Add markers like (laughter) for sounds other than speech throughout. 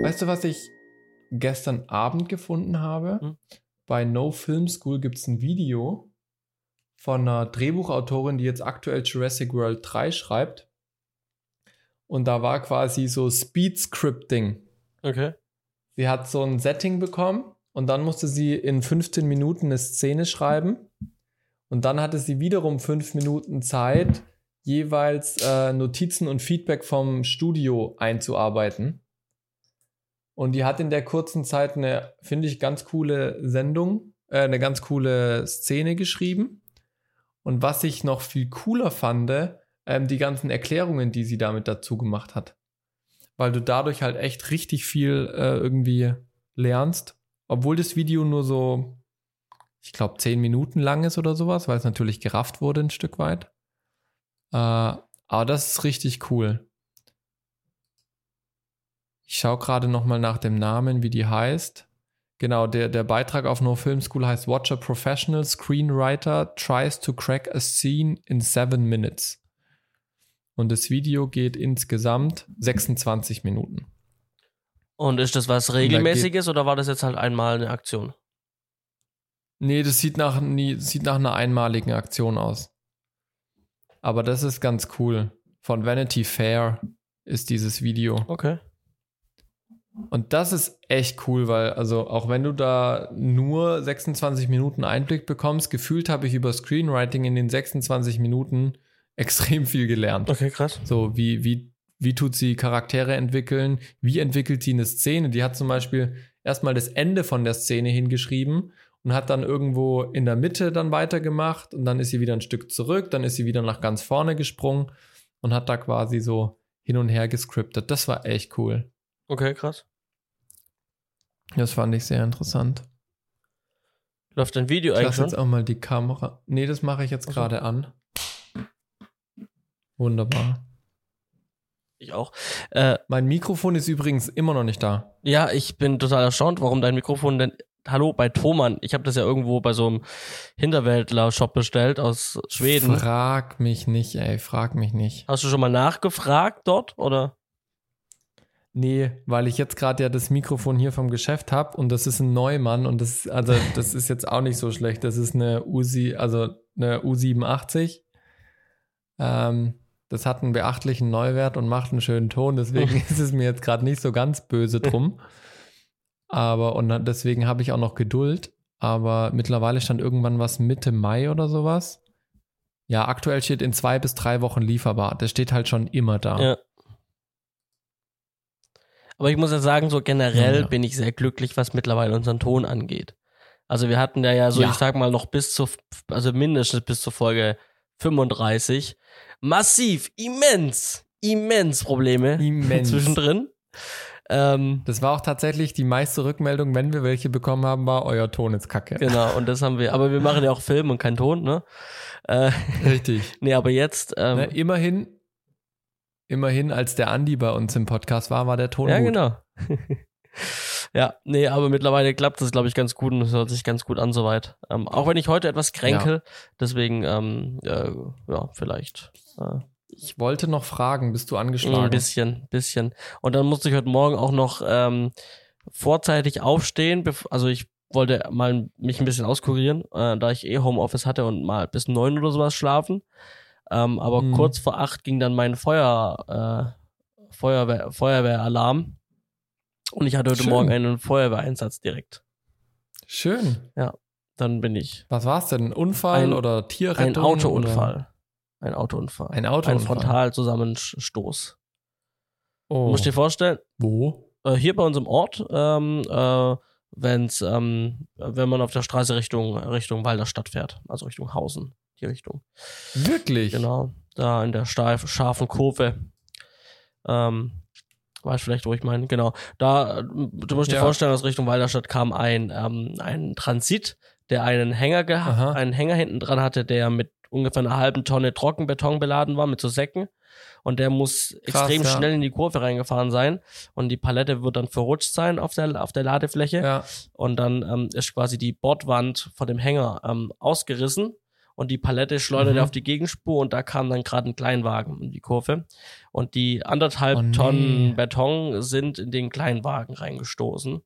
Weißt du, was ich gestern Abend gefunden habe? Hm? Bei No Film School gibt es ein Video von einer Drehbuchautorin, die jetzt aktuell Jurassic World 3 schreibt. Und da war quasi so Speed Scripting. Okay. Sie hat so ein Setting bekommen und dann musste sie in 15 Minuten eine Szene schreiben. Und dann hatte sie wiederum fünf Minuten Zeit, jeweils äh, Notizen und Feedback vom Studio einzuarbeiten. Und die hat in der kurzen Zeit eine, finde ich, ganz coole Sendung, äh, eine ganz coole Szene geschrieben. Und was ich noch viel cooler fand, ähm, die ganzen Erklärungen, die sie damit dazu gemacht hat. Weil du dadurch halt echt richtig viel äh, irgendwie lernst. Obwohl das Video nur so, ich glaube, zehn Minuten lang ist oder sowas, weil es natürlich gerafft wurde ein Stück weit. Äh, aber das ist richtig cool. Ich schaue gerade nochmal nach dem Namen, wie die heißt. Genau, der, der Beitrag auf No Film School heißt Watch a Professional Screenwriter Tries to Crack a Scene in Seven Minutes. Und das Video geht insgesamt 26 Minuten. Und ist das was da regelmäßiges oder war das jetzt halt einmal eine Aktion? Nee, das sieht nach, nie, sieht nach einer einmaligen Aktion aus. Aber das ist ganz cool. Von Vanity Fair ist dieses Video. Okay. Und das ist echt cool, weil, also auch wenn du da nur 26 Minuten Einblick bekommst, gefühlt habe ich über Screenwriting in den 26 Minuten (laughs) extrem viel gelernt. Okay, krass. So, wie, wie, wie tut sie Charaktere entwickeln? Wie entwickelt sie eine Szene? Die hat zum Beispiel erstmal das Ende von der Szene hingeschrieben und hat dann irgendwo in der Mitte dann weitergemacht und dann ist sie wieder ein Stück zurück, dann ist sie wieder nach ganz vorne gesprungen und hat da quasi so hin und her gescriptet. Das war echt cool. Okay, krass. Das fand ich sehr interessant. Läuft dein Video Ich eigentlich lasse jetzt auch mal die Kamera. Nee, das mache ich jetzt Ach so. gerade an. Wunderbar. Ich auch. Äh, Mein Mikrofon ist übrigens immer noch nicht da. ja, ich bin total erstaunt, warum dein Mikrofon denn. Hallo, bei Thomann. Ich habe das ja irgendwo bei so einem Hinterwäldler-Shop bestellt aus Schweden. Frag mich nicht, ey, frag mich nicht. Hast du schon mal nachgefragt dort oder? Nee, weil ich jetzt gerade ja das Mikrofon hier vom Geschäft habe und das ist ein Neumann und das, also das ist jetzt auch nicht so schlecht. Das ist eine Uzi, also eine U87. Ähm, das hat einen beachtlichen Neuwert und macht einen schönen Ton, deswegen (laughs) ist es mir jetzt gerade nicht so ganz böse drum. Aber und deswegen habe ich auch noch Geduld. Aber mittlerweile stand irgendwann was Mitte Mai oder sowas. Ja, aktuell steht in zwei bis drei Wochen lieferbar. Das steht halt schon immer da. Ja. Aber ich muss ja sagen, so generell Ja, ja. bin ich sehr glücklich, was mittlerweile unseren Ton angeht. Also wir hatten ja ja so, Ja. ich sag mal noch bis zu, also mindestens bis zur Folge 35 massiv, immens, immens Probleme Immens. zwischendrin. Ähm, Das war auch tatsächlich die meiste Rückmeldung, wenn wir welche bekommen haben, war euer Ton ist kacke. genau, und das haben wir, aber wir machen ja auch Film und kein Ton, ne? Äh, Richtig. (laughs) nee, aber jetzt, ähm, Ne, immerhin, immerhin, als der Andi bei uns im Podcast war, war der Ton Ja, gut. genau. (laughs) ja, nee, aber mittlerweile klappt das, glaube ich, ganz gut und es hört sich ganz gut an soweit. Ähm, auch wenn ich heute etwas kränkel, deswegen, ähm, äh, ja, vielleicht äh, Ich wollte noch fragen, bist du angeschlagen? ein bisschen, bisschen. Und dann musste ich heute Morgen auch noch ähm, vorzeitig aufstehen, also ich wollte mal mich ein bisschen auskurieren, äh, da ich eh Homeoffice hatte und mal bis neun oder sowas schlafen. Ähm, aber Mhm. kurz vor acht ging dann mein Feuer, äh, Feuerwehr, Feuerwehralarm. Und ich hatte heute Schön. Morgen einen Feuerwehreinsatz direkt. Schön. Dann bin ich Was war's denn? Ein Unfall Ein- oder ein Tierrettung? Autounfall. Ein Autounfall. Oder? Ein Ein Autounfall. Frontalzusammenstoß. Oh. Du musst dir vorstellen, Wo? äh, hier bei uns im Ort, ähm, äh, wenn's, ähm, wenn man auf der Straße Richtung, Richtung Walderstadt fährt, also Richtung Hausen, die Richtung. Wirklich? Genau, da in der steif, scharfen Kurve. Ähm, weißt vielleicht, wo ich meine? Genau. Da, du musst dir Ja. vorstellen, aus Richtung Walderstadt kam ein, ähm, ein Transit, der einen Hänger, geha- einen Hänger hinten dran hatte, der mit ungefähr einer halben Tonne Trockenbeton beladen war, mit so Säcken. Und der muss Krass, extrem ja. schnell in die Kurve reingefahren sein. Und die Palette wird dann verrutscht sein auf der, auf der Ladefläche. Ja. Und dann ähm, ist quasi die Bordwand von dem Hänger ähm, ausgerissen und die Palette schleuderte Mhm. auf die Gegenspur und da kam dann gerade ein Kleinwagen um die Kurve und die anderthalb Oh, nee. Tonnen Beton sind in den Kleinwagen reingestoßen,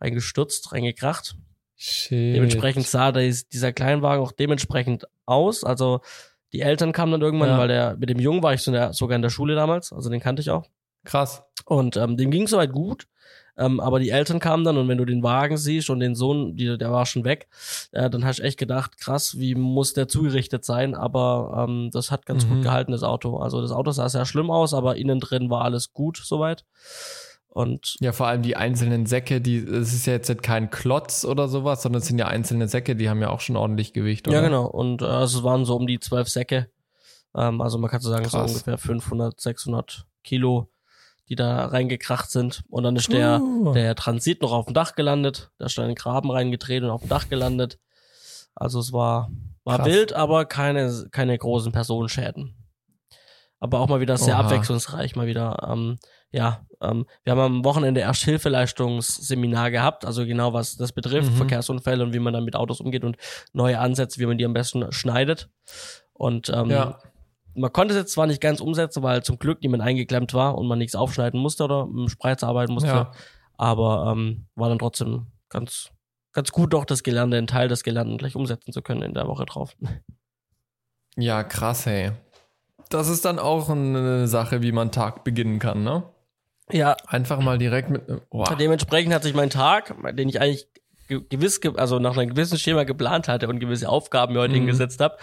reingestürzt, reingekracht. Shit. Dementsprechend sah dies- dieser Kleinwagen auch dementsprechend aus. Also die Eltern kamen dann irgendwann, Ja. weil der mit dem Jungen war ich in sogar in der Schule damals, also den kannte ich auch. Krass. Und ähm, dem ging soweit gut. Ähm, aber die Eltern kamen dann und wenn du den Wagen siehst und den Sohn, die, der war schon weg, äh, dann hast du echt gedacht, krass, wie muss der zugerichtet sein? Aber ähm, das hat ganz Mhm. gut gehalten, das Auto. Also das Auto sah sehr schlimm aus, aber innen drin war alles gut soweit. Und Ja, vor allem die einzelnen Säcke, die, es ist ja jetzt kein Klotz oder sowas, sondern es sind ja einzelne Säcke, die haben ja auch schon ordentlich Gewicht, oder? ja, genau. Und äh, es waren so um die zwölf Säcke. Ähm, also man kann so sagen, so Krass. ungefähr 500, 600 Kilo, die da reingekracht sind. Und dann ist der, Uh. der Transit noch auf dem Dach gelandet. Da ist dann ein Graben reingedreht und auf dem Dach gelandet. Also es war, war Krass. wild, aber keine, keine großen Personenschäden. Aber auch mal wieder sehr Oha. abwechslungsreich, mal wieder, ähm, ja, ähm, wir haben am Wochenende Ersthilfeleistungsseminar gehabt, also genau was das betrifft, Mhm. Verkehrsunfälle und wie man dann mit Autos umgeht und neue Ansätze, wie man die am besten schneidet. Und ähm, Ja. Man konnte es jetzt zwar nicht ganz umsetzen, weil zum Glück niemand eingeklemmt war und man nichts aufschneiden musste oder mit dem Spreizer arbeiten musste, Ja. aber ähm, war dann trotzdem ganz, ganz gut doch das Gelernte, einen Teil des Gelernten gleich umsetzen zu können in der Woche drauf. Ja, krass, hey. Das ist dann auch eine Sache, wie man Tag beginnen kann, ne? Ja, Einfach mal direkt mit. Oh, dementsprechend hat sich mein Tag, den ich eigentlich ge- gewiss, ge- also nach einem gewissen Schema geplant hatte und gewisse Aufgaben mir heute Mhm. hingesetzt habe,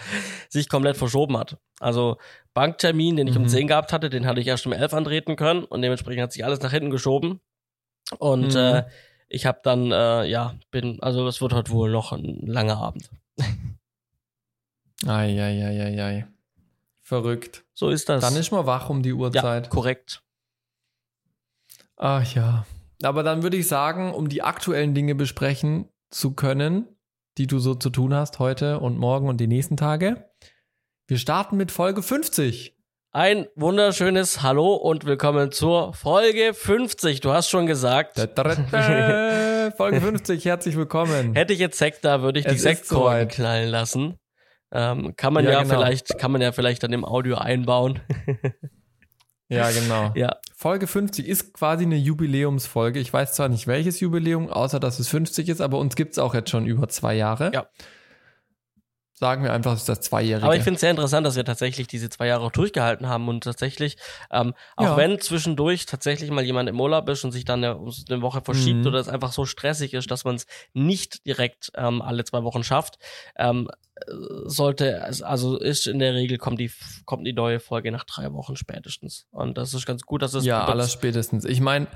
sich komplett verschoben hat. Also Banktermin, den ich um Mhm. 10 gehabt hatte, den hatte ich erst um 11 antreten können und dementsprechend hat sich alles nach hinten geschoben. Und Mhm. äh, ich habe dann, äh, ja, bin, also es wird heute wohl noch ein langer Abend. Eieieiei. Verrückt. So ist das. Dann ist man wach um die ja, Uhrzeit. korrekt. Ach ja. Aber dann würde ich sagen, um die aktuellen Dinge besprechen zu können, die du so zu tun hast heute und morgen und die nächsten Tage. Wir starten mit Folge 50. Ein wunderschönes Hallo und willkommen zur Folge 50. Du hast schon gesagt, Da, da, da. (laughs) Folge 50, herzlich willkommen. hätte ich jetzt Sekt da, würde ich die Es ist Sektkorken soweit. knallen lassen. Ähm, kann man Ja, ja, genau. vielleicht, kann man ja vielleicht dann im Audio einbauen. (laughs) Ja, (laughs) genau. ja, Folge 50 ist quasi eine Jubiläumsfolge. Ich weiß zwar nicht welches Jubiläum, außer dass es 50 ist, aber uns gibt es auch jetzt schon über zwei Jahre. Ja. Sagen wir einfach, es ist das Zweijährige. aber ich finde es sehr interessant, dass wir tatsächlich diese zwei Jahre auch durchgehalten haben und tatsächlich, ähm, auch Ja. wenn zwischendurch tatsächlich mal jemand im Urlaub ist und sich dann eine, eine Woche verschiebt Mhm. oder es einfach so stressig ist, dass man es nicht direkt ähm, alle zwei Wochen schafft, ähm, äh, sollte, also ist in der Regel kommt die, kommt die neue Folge nach drei Wochen spätestens. Und das ist ganz gut, dass es ja, aller spätestens. Ich meine,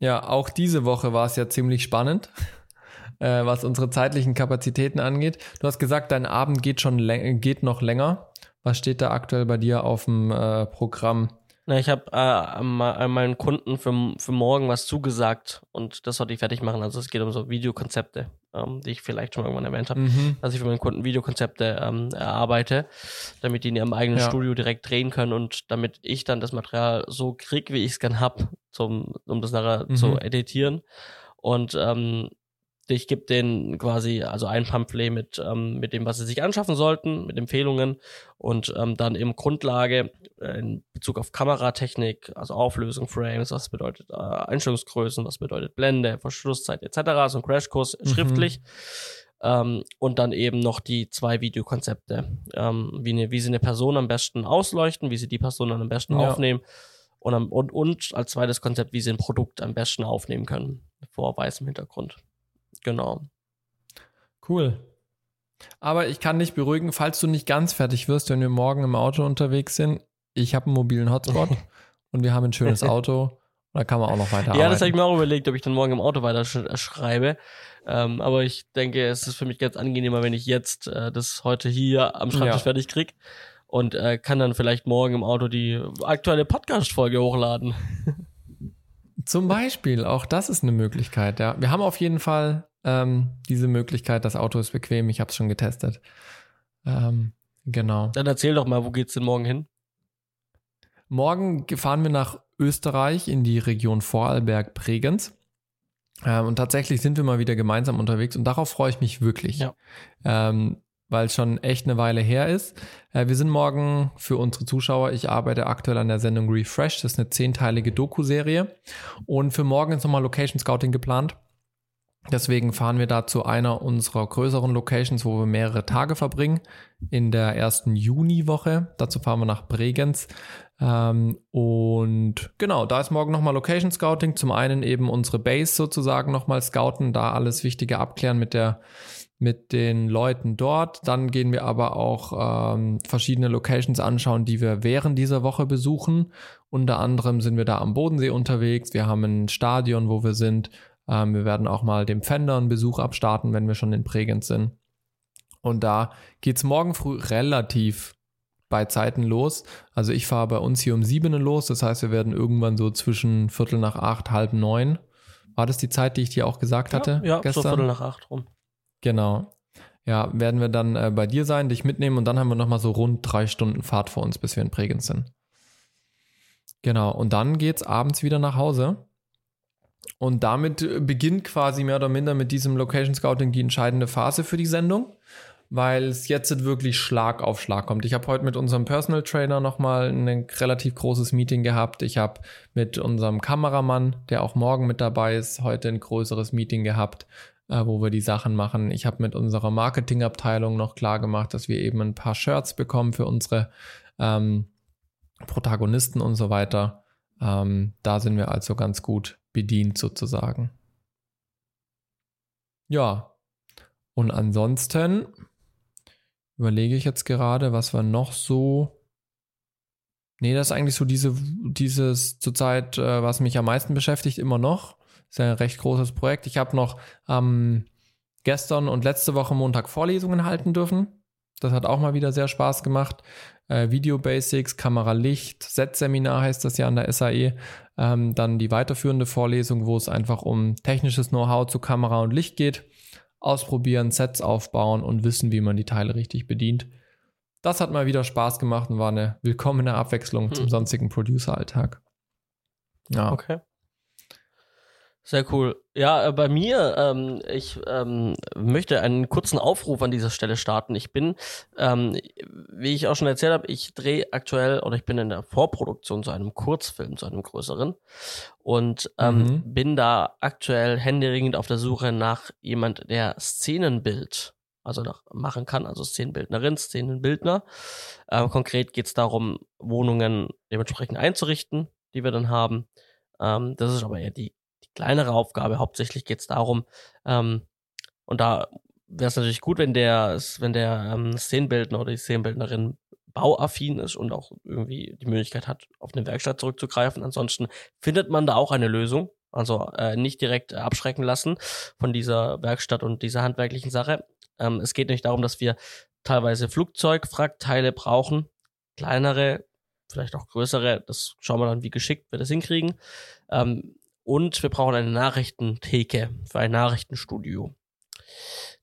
ja, auch diese Woche war es ja ziemlich spannend, (laughs) äh, was unsere zeitlichen Kapazitäten angeht. Du hast gesagt, dein Abend geht schon geht noch länger. Was steht da aktuell bei dir auf dem äh, Programm? Na, ich habe äh, an me- an meinen Kunden für, für morgen was zugesagt und das sollte ich fertig machen. Also es geht um so Videokonzepte, ähm, die ich vielleicht schon irgendwann erwähnt habe. Mhm. dass ich für meinen Kunden Videokonzepte ähm, erarbeite, damit die in ihrem eigenen Ja. Studio direkt drehen können und damit ich dann das Material so krieg, wie ich es gern hab, zum, um das nachher Mhm. zu editieren. Und ähm, ich gebe denen quasi also ein Pamphlet mit, ähm, mit dem, was sie sich anschaffen sollten, mit Empfehlungen und ähm, dann eben Grundlage äh, in Bezug auf Kameratechnik, also Auflösung, Frames, was bedeutet äh, Einstellungsgrößen, was bedeutet Blende, Verschlusszeit etc., so ein Crashkurs Mhm. schriftlich. Ähm, und dann eben noch die zwei Videokonzepte, ähm, wie, eine, wie sie eine Person am besten ausleuchten, wie sie die Person dann am besten Ja. aufnehmen und, und, und als zweites Konzept, wie sie ein Produkt am besten aufnehmen können, vor weißem Hintergrund. Genau. Cool. Aber ich kann dich beruhigen, falls du nicht ganz fertig wirst, wenn wir morgen im Auto unterwegs sind. Ich habe einen mobilen Hotspot (laughs) und wir haben ein schönes Auto. Da kann man auch noch weiter Ja, das habe ich mir auch überlegt, ob ich dann morgen im Auto weiter sch äh, schreibe. Ähm, aber ich denke, es ist für mich ganz angenehmer, wenn ich jetzt äh, das heute hier am Schreibtisch Ja. fertig krieg und äh, kann dann vielleicht morgen im Auto die aktuelle Podcast-Folge hochladen. (laughs) Zum Beispiel, auch das ist eine Möglichkeit, ja. Wir haben auf jeden Fall ähm, diese Möglichkeit, das Auto ist bequem, ich habe es schon getestet. Ähm, genau. Dann erzähl doch mal, wo geht's denn morgen hin? Morgen fahren wir nach Österreich in die Region Vorarlberg-Bregenz. Ähm, und tatsächlich sind wir mal wieder gemeinsam unterwegs und darauf freue ich mich wirklich. Ja. Ähm, weil es schon echt eine Weile her ist. Äh, wir sind morgen für unsere Zuschauer, ich arbeite aktuell an der Sendung Refresh, das ist eine zehnteilige Doku-Serie. Und für morgen ist nochmal Location Scouting geplant. Deswegen fahren wir da zu einer unserer größeren Locations, wo wir mehrere Tage verbringen. In der ersten Juniwoche. Dazu fahren wir nach Bregenz. Ähm, und genau, da ist morgen nochmal Location Scouting. Zum einen eben unsere Base sozusagen nochmal scouten, da alles Wichtige abklären mit der mit den Leuten dort. Dann gehen wir aber auch ähm, verschiedene Locations anschauen, die wir während dieser Woche besuchen. Unter anderem sind wir da am Bodensee unterwegs. Wir haben ein Stadion, wo wir sind. Ähm, wir werden auch mal dem Fender einen Besuch abstarten, wenn wir schon in Bregenz sind. Und da geht es morgen früh relativ bei Zeiten los. Also ich fahre bei uns hier um sieben los. Das heißt, wir werden irgendwann so zwischen Viertel nach acht, halb neun. War das die Zeit, die ich dir auch gesagt hatte? Ja, gestern? so Viertel nach acht rum. Genau. Ja, werden wir dann äh, bei dir sein, dich mitnehmen und dann haben wir nochmal so rund drei Stunden Fahrt vor uns, bis wir in Bregenz sind. Genau. Und dann geht's abends wieder nach Hause. Und damit beginnt quasi mehr oder minder mit diesem Location Scouting die entscheidende Phase für die Sendung, weil es jetzt wirklich Schlag auf Schlag kommt. Ich habe heute mit unserem Personal Trainer nochmal ein relativ großes Meeting gehabt. Ich habe mit unserem Kameramann, der auch morgen mit dabei ist, heute ein größeres Meeting gehabt, äh, wo wir die Sachen machen. Ich habe mit unserer Marketingabteilung noch klar gemacht, dass wir eben ein paar Shirts bekommen für unsere ähm, Protagonisten und so weiter. Ähm, da sind wir also ganz gut bedient sozusagen. Ja, und ansonsten überlege ich jetzt gerade, was wir noch so. Nee, das ist eigentlich so diese, dieses zurzeit, äh, was mich am meisten beschäftigt, immer noch. Das ist ein recht großes Projekt. Ich habe noch ähm, gestern und letzte Woche Montag Vorlesungen halten dürfen. Das hat auch mal wieder sehr Spaß gemacht. Äh, Video Basics, Kamera Licht, Set-Seminar heißt das ja an der SAE. Ähm, dann die weiterführende Vorlesung, wo es einfach um technisches Know-how zu Kamera und Licht geht. Ausprobieren, Sets aufbauen und wissen, wie man die Teile richtig bedient. Das hat mal wieder Spaß gemacht und war eine willkommene Abwechslung hm. zum sonstigen Producer-Alltag. Ja. Okay. Sehr cool. Ja, äh, bei mir, ähm, ich ähm, möchte einen kurzen Aufruf an dieser Stelle starten. Ich bin, ähm, wie ich auch schon erzählt habe, ich drehe aktuell oder ich bin in der Vorproduktion zu einem Kurzfilm, zu einem größeren und ähm, mhm. bin da aktuell händeringend auf der Suche nach jemand, der Szenenbild also nach, machen kann, also Szenenbildnerin, Szenenbildner. Ähm, konkret geht es darum, Wohnungen dementsprechend einzurichten, die wir dann haben. Ähm, das ist aber eher die kleinere Aufgabe. Hauptsächlich geht es darum, ähm, und da wäre es natürlich gut, wenn der, wenn der ähm, Szenenbildner oder die Szenenbildnerin bauaffin ist und auch irgendwie die Möglichkeit hat, auf eine Werkstatt zurückzugreifen. Ansonsten findet man da auch eine Lösung. Also äh, nicht direkt abschrecken lassen von dieser Werkstatt und dieser handwerklichen Sache. Ähm, es geht nicht darum, dass wir teilweise Flugzeugfrackteile brauchen, kleinere, vielleicht auch größere. Das schauen wir dann, wie geschickt wir das hinkriegen. Ähm, und wir brauchen eine Nachrichtentheke für ein Nachrichtenstudio.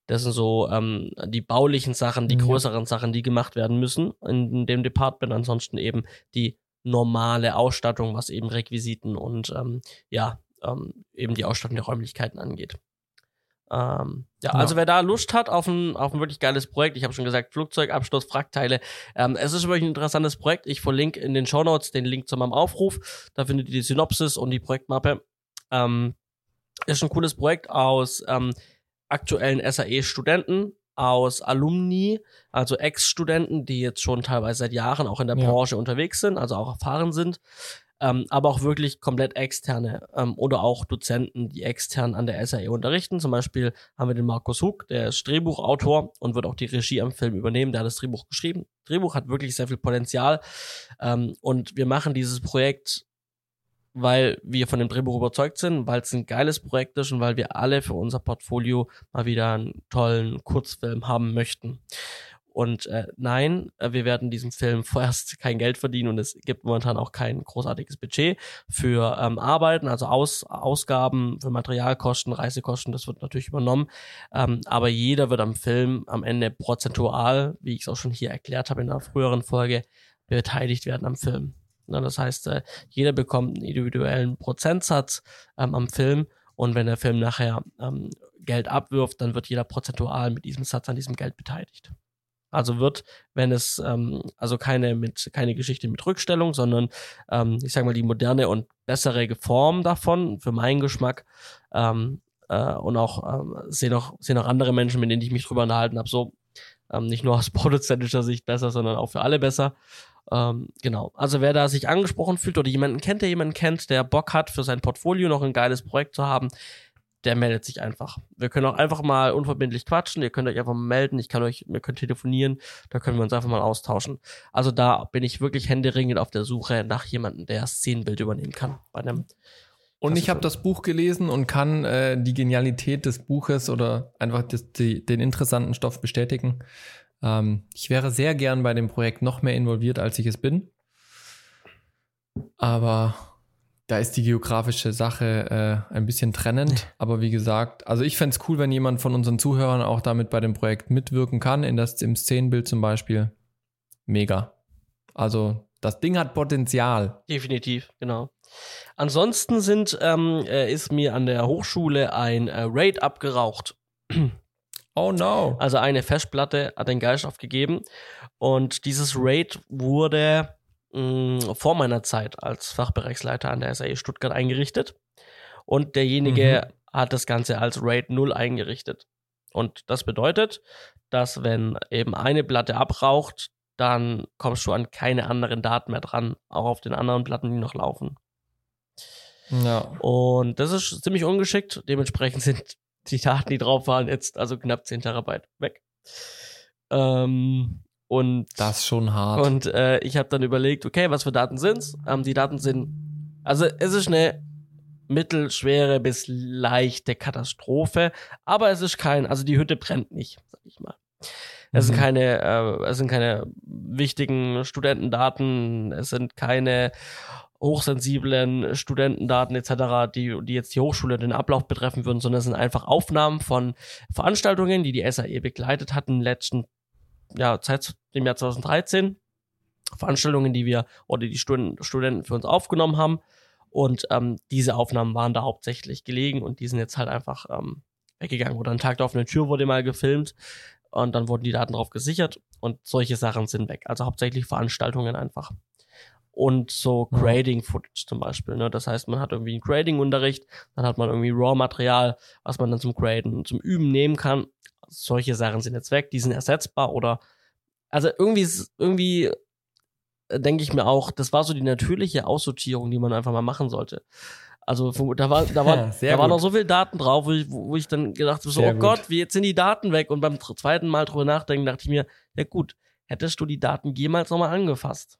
Das sind so ähm, die baulichen Sachen, die ja. größeren Sachen, die gemacht werden müssen in dem Department. Ansonsten eben die normale Ausstattung, was eben Requisiten und ähm, ja, ähm, eben die Ausstattung der Räumlichkeiten angeht. Ähm, ja, ja, also wer da Lust hat auf ein, auf ein wirklich geiles Projekt, ich habe schon gesagt, Flugzeugabsturz, Frackteile. Ähm, es ist wirklich ein interessantes Projekt. Ich verlinke in den Show Notes den Link zu meinem Aufruf. Da findet ihr die Synopsis und die Projektmappe. Ähm, ist ein cooles Projekt aus ähm, aktuellen SAE-Studenten, aus Alumni, also Ex-Studenten, die jetzt schon teilweise seit Jahren auch in der ja. Branche unterwegs sind, also auch erfahren sind, ähm, aber auch wirklich komplett externe ähm, oder auch Dozenten, die extern an der SAE unterrichten. Zum Beispiel haben wir den Markus Huck, der ist Drehbuchautor und wird auch die Regie am Film übernehmen. Der hat das Drehbuch geschrieben. Drehbuch hat wirklich sehr viel Potenzial ähm, und wir machen dieses Projekt weil wir von dem Drehbuch überzeugt sind, weil es ein geiles Projekt ist und weil wir alle für unser Portfolio mal wieder einen tollen Kurzfilm haben möchten. Und äh, nein, äh, wir werden diesem Film (laughs) vorerst kein Geld verdienen und es gibt momentan auch kein großartiges Budget für ähm, Arbeiten, also Aus, Ausgaben für Materialkosten, Reisekosten, das wird natürlich übernommen. Ähm, aber jeder wird am Film am Ende prozentual, wie ich es auch schon hier erklärt habe in einer früheren Folge, beteiligt werden am Film. Ne, das heißt, äh, jeder bekommt einen individuellen Prozentsatz ähm, am Film und wenn der Film nachher ähm, Geld abwirft, dann wird jeder prozentual mit diesem Satz an diesem Geld beteiligt. Also wird, wenn es, ähm, also keine mit, keine Geschichte mit Rückstellung, sondern ähm, ich sag mal die moderne und bessere Form davon, für meinen Geschmack, ähm, äh, und auch ähm, sehen auch, sehen auch andere Menschen, mit denen ich mich drüber unterhalten habe, so ähm, nicht nur aus (laughs) produzentischer Sicht besser, sondern auch für alle besser. Ähm, genau. Also wer da sich angesprochen fühlt oder jemanden kennt, der jemanden kennt, der Bock hat, für sein Portfolio noch ein geiles Projekt zu haben, der meldet sich einfach. Wir können auch einfach mal unverbindlich quatschen. Ihr könnt euch einfach mal melden. Ich kann euch, wir können telefonieren. Da können wir uns einfach mal austauschen. Also da bin ich wirklich händeringend auf der Suche nach jemandem, der Szenenbild übernehmen kann bei einem. Und ich habe das Buch gelesen und kann äh, die Genialität des Buches oder einfach das, die, den interessanten Stoff bestätigen. Ähm, ich wäre sehr gern bei dem Projekt noch mehr involviert, als ich es bin. Aber da ist die geografische Sache äh, ein bisschen trennend. Aber wie gesagt, also ich fände es cool, wenn jemand von unseren Zuhörern auch damit bei dem Projekt mitwirken kann, in das, im Szenenbild zum Beispiel. Mega. Also das Ding hat Potenzial. Definitiv, genau. Ansonsten sind, ähm, äh, ist mir an der Hochschule ein äh, Raid abgeraucht. Oh no. Also eine Festplatte hat den Geist aufgegeben. Und dieses Raid wurde mh, vor meiner Zeit als Fachbereichsleiter an der SAE Stuttgart eingerichtet. Und derjenige mhm. hat das Ganze als RAID 0 eingerichtet. Und das bedeutet, dass wenn eben eine Platte abraucht, dann kommst du an keine anderen Daten mehr dran, auch auf den anderen Platten, die noch laufen. Ja. Und das ist ziemlich ungeschickt. Dementsprechend sind die Daten, die drauf waren, jetzt also knapp 10 Terabyte weg. Ähm, und das ist schon hart. Und äh, ich habe dann überlegt, okay, was für Daten sind's? Ähm, die Daten sind, also es ist eine mittelschwere bis leichte Katastrophe, aber es ist kein, also die Hütte brennt nicht, sag ich mal. Es mhm. sind keine, äh, es sind keine wichtigen Studentendaten, es sind keine hochsensiblen Studentendaten etc., die, die jetzt die Hochschule den Ablauf betreffen würden, sondern es sind einfach Aufnahmen von Veranstaltungen, die die SAE begleitet hatten, letzten ja, seit dem Jahr 2013 Veranstaltungen, die wir oder die Studenten, Studenten für uns aufgenommen haben. Und ähm, diese Aufnahmen waren da hauptsächlich gelegen und die sind jetzt halt einfach ähm, weggegangen. Oder ein Tag der offenen Tür wurde mal gefilmt und dann wurden die Daten drauf gesichert und solche Sachen sind weg. Also hauptsächlich Veranstaltungen einfach. Und so Grading-Footage zum Beispiel. Ne? Das heißt, man hat irgendwie einen Grading-Unterricht, dann hat man irgendwie Raw-Material, was man dann zum Graden und zum Üben nehmen kann solche Sachen sind jetzt weg, die sind ersetzbar oder also irgendwie irgendwie äh, denke ich mir auch, das war so die natürliche Aussortierung, die man einfach mal machen sollte. Also da war da war (laughs) da waren noch so viele Daten drauf, wo ich, wo ich dann gedacht habe, so Sehr oh. Gott, wie jetzt sind die Daten weg und beim zweiten Mal drüber nachdenken dachte ich mir, ja gut, hättest du die Daten jemals nochmal angefasst?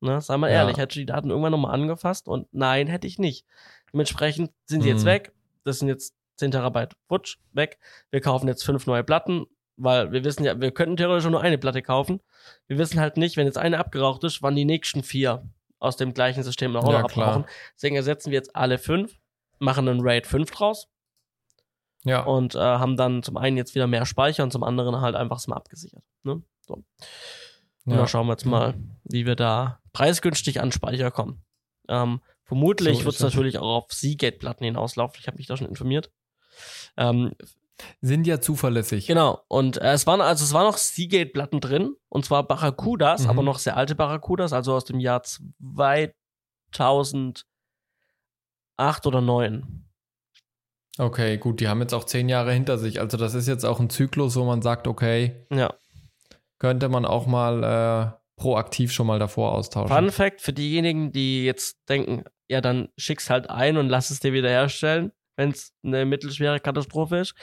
Ne, sei mal ja. ehrlich, hättest du die Daten irgendwann nochmal angefasst? Und nein, hätte ich nicht. Dementsprechend sind sie mhm. jetzt weg. Das sind jetzt 10 Terabyte, futsch, weg. Wir kaufen jetzt fünf neue Platten, weil wir wissen ja, wir könnten theoretisch nur eine Platte kaufen. Wir wissen halt nicht, wenn jetzt eine abgeraucht ist, wann die nächsten vier aus dem gleichen System noch, ja, abrauchen. Deswegen ersetzen wir jetzt alle fünf, machen einen RAID 5 draus. Ja. Und äh, haben dann zum einen jetzt wieder mehr Speicher und zum anderen halt einfach mal abgesichert. Ne? So. Ja. Da schauen wir jetzt mal, wie wir da preisgünstig an Speicher kommen. Ähm, vermutlich so wird es natürlich auch auf Seagate-Platten hinauslaufen. Ich habe mich da schon informiert. Ähm, sind ja zuverlässig. Genau. Und äh, es waren also es waren noch Seagate-Platten drin und zwar Barracudas, mhm. aber noch sehr alte Barracudas, also aus dem Jahr 2008 oder 9. Okay, gut, die haben jetzt auch zehn Jahre hinter sich. Also das ist jetzt auch ein Zyklus, wo man sagt, okay, ja. könnte man auch mal äh, proaktiv schon mal davor austauschen. Fun Fact für diejenigen, die jetzt denken, ja, dann schick's halt ein und lass es dir wieder herstellen wenn es eine mittelschwere Katastrophe ist.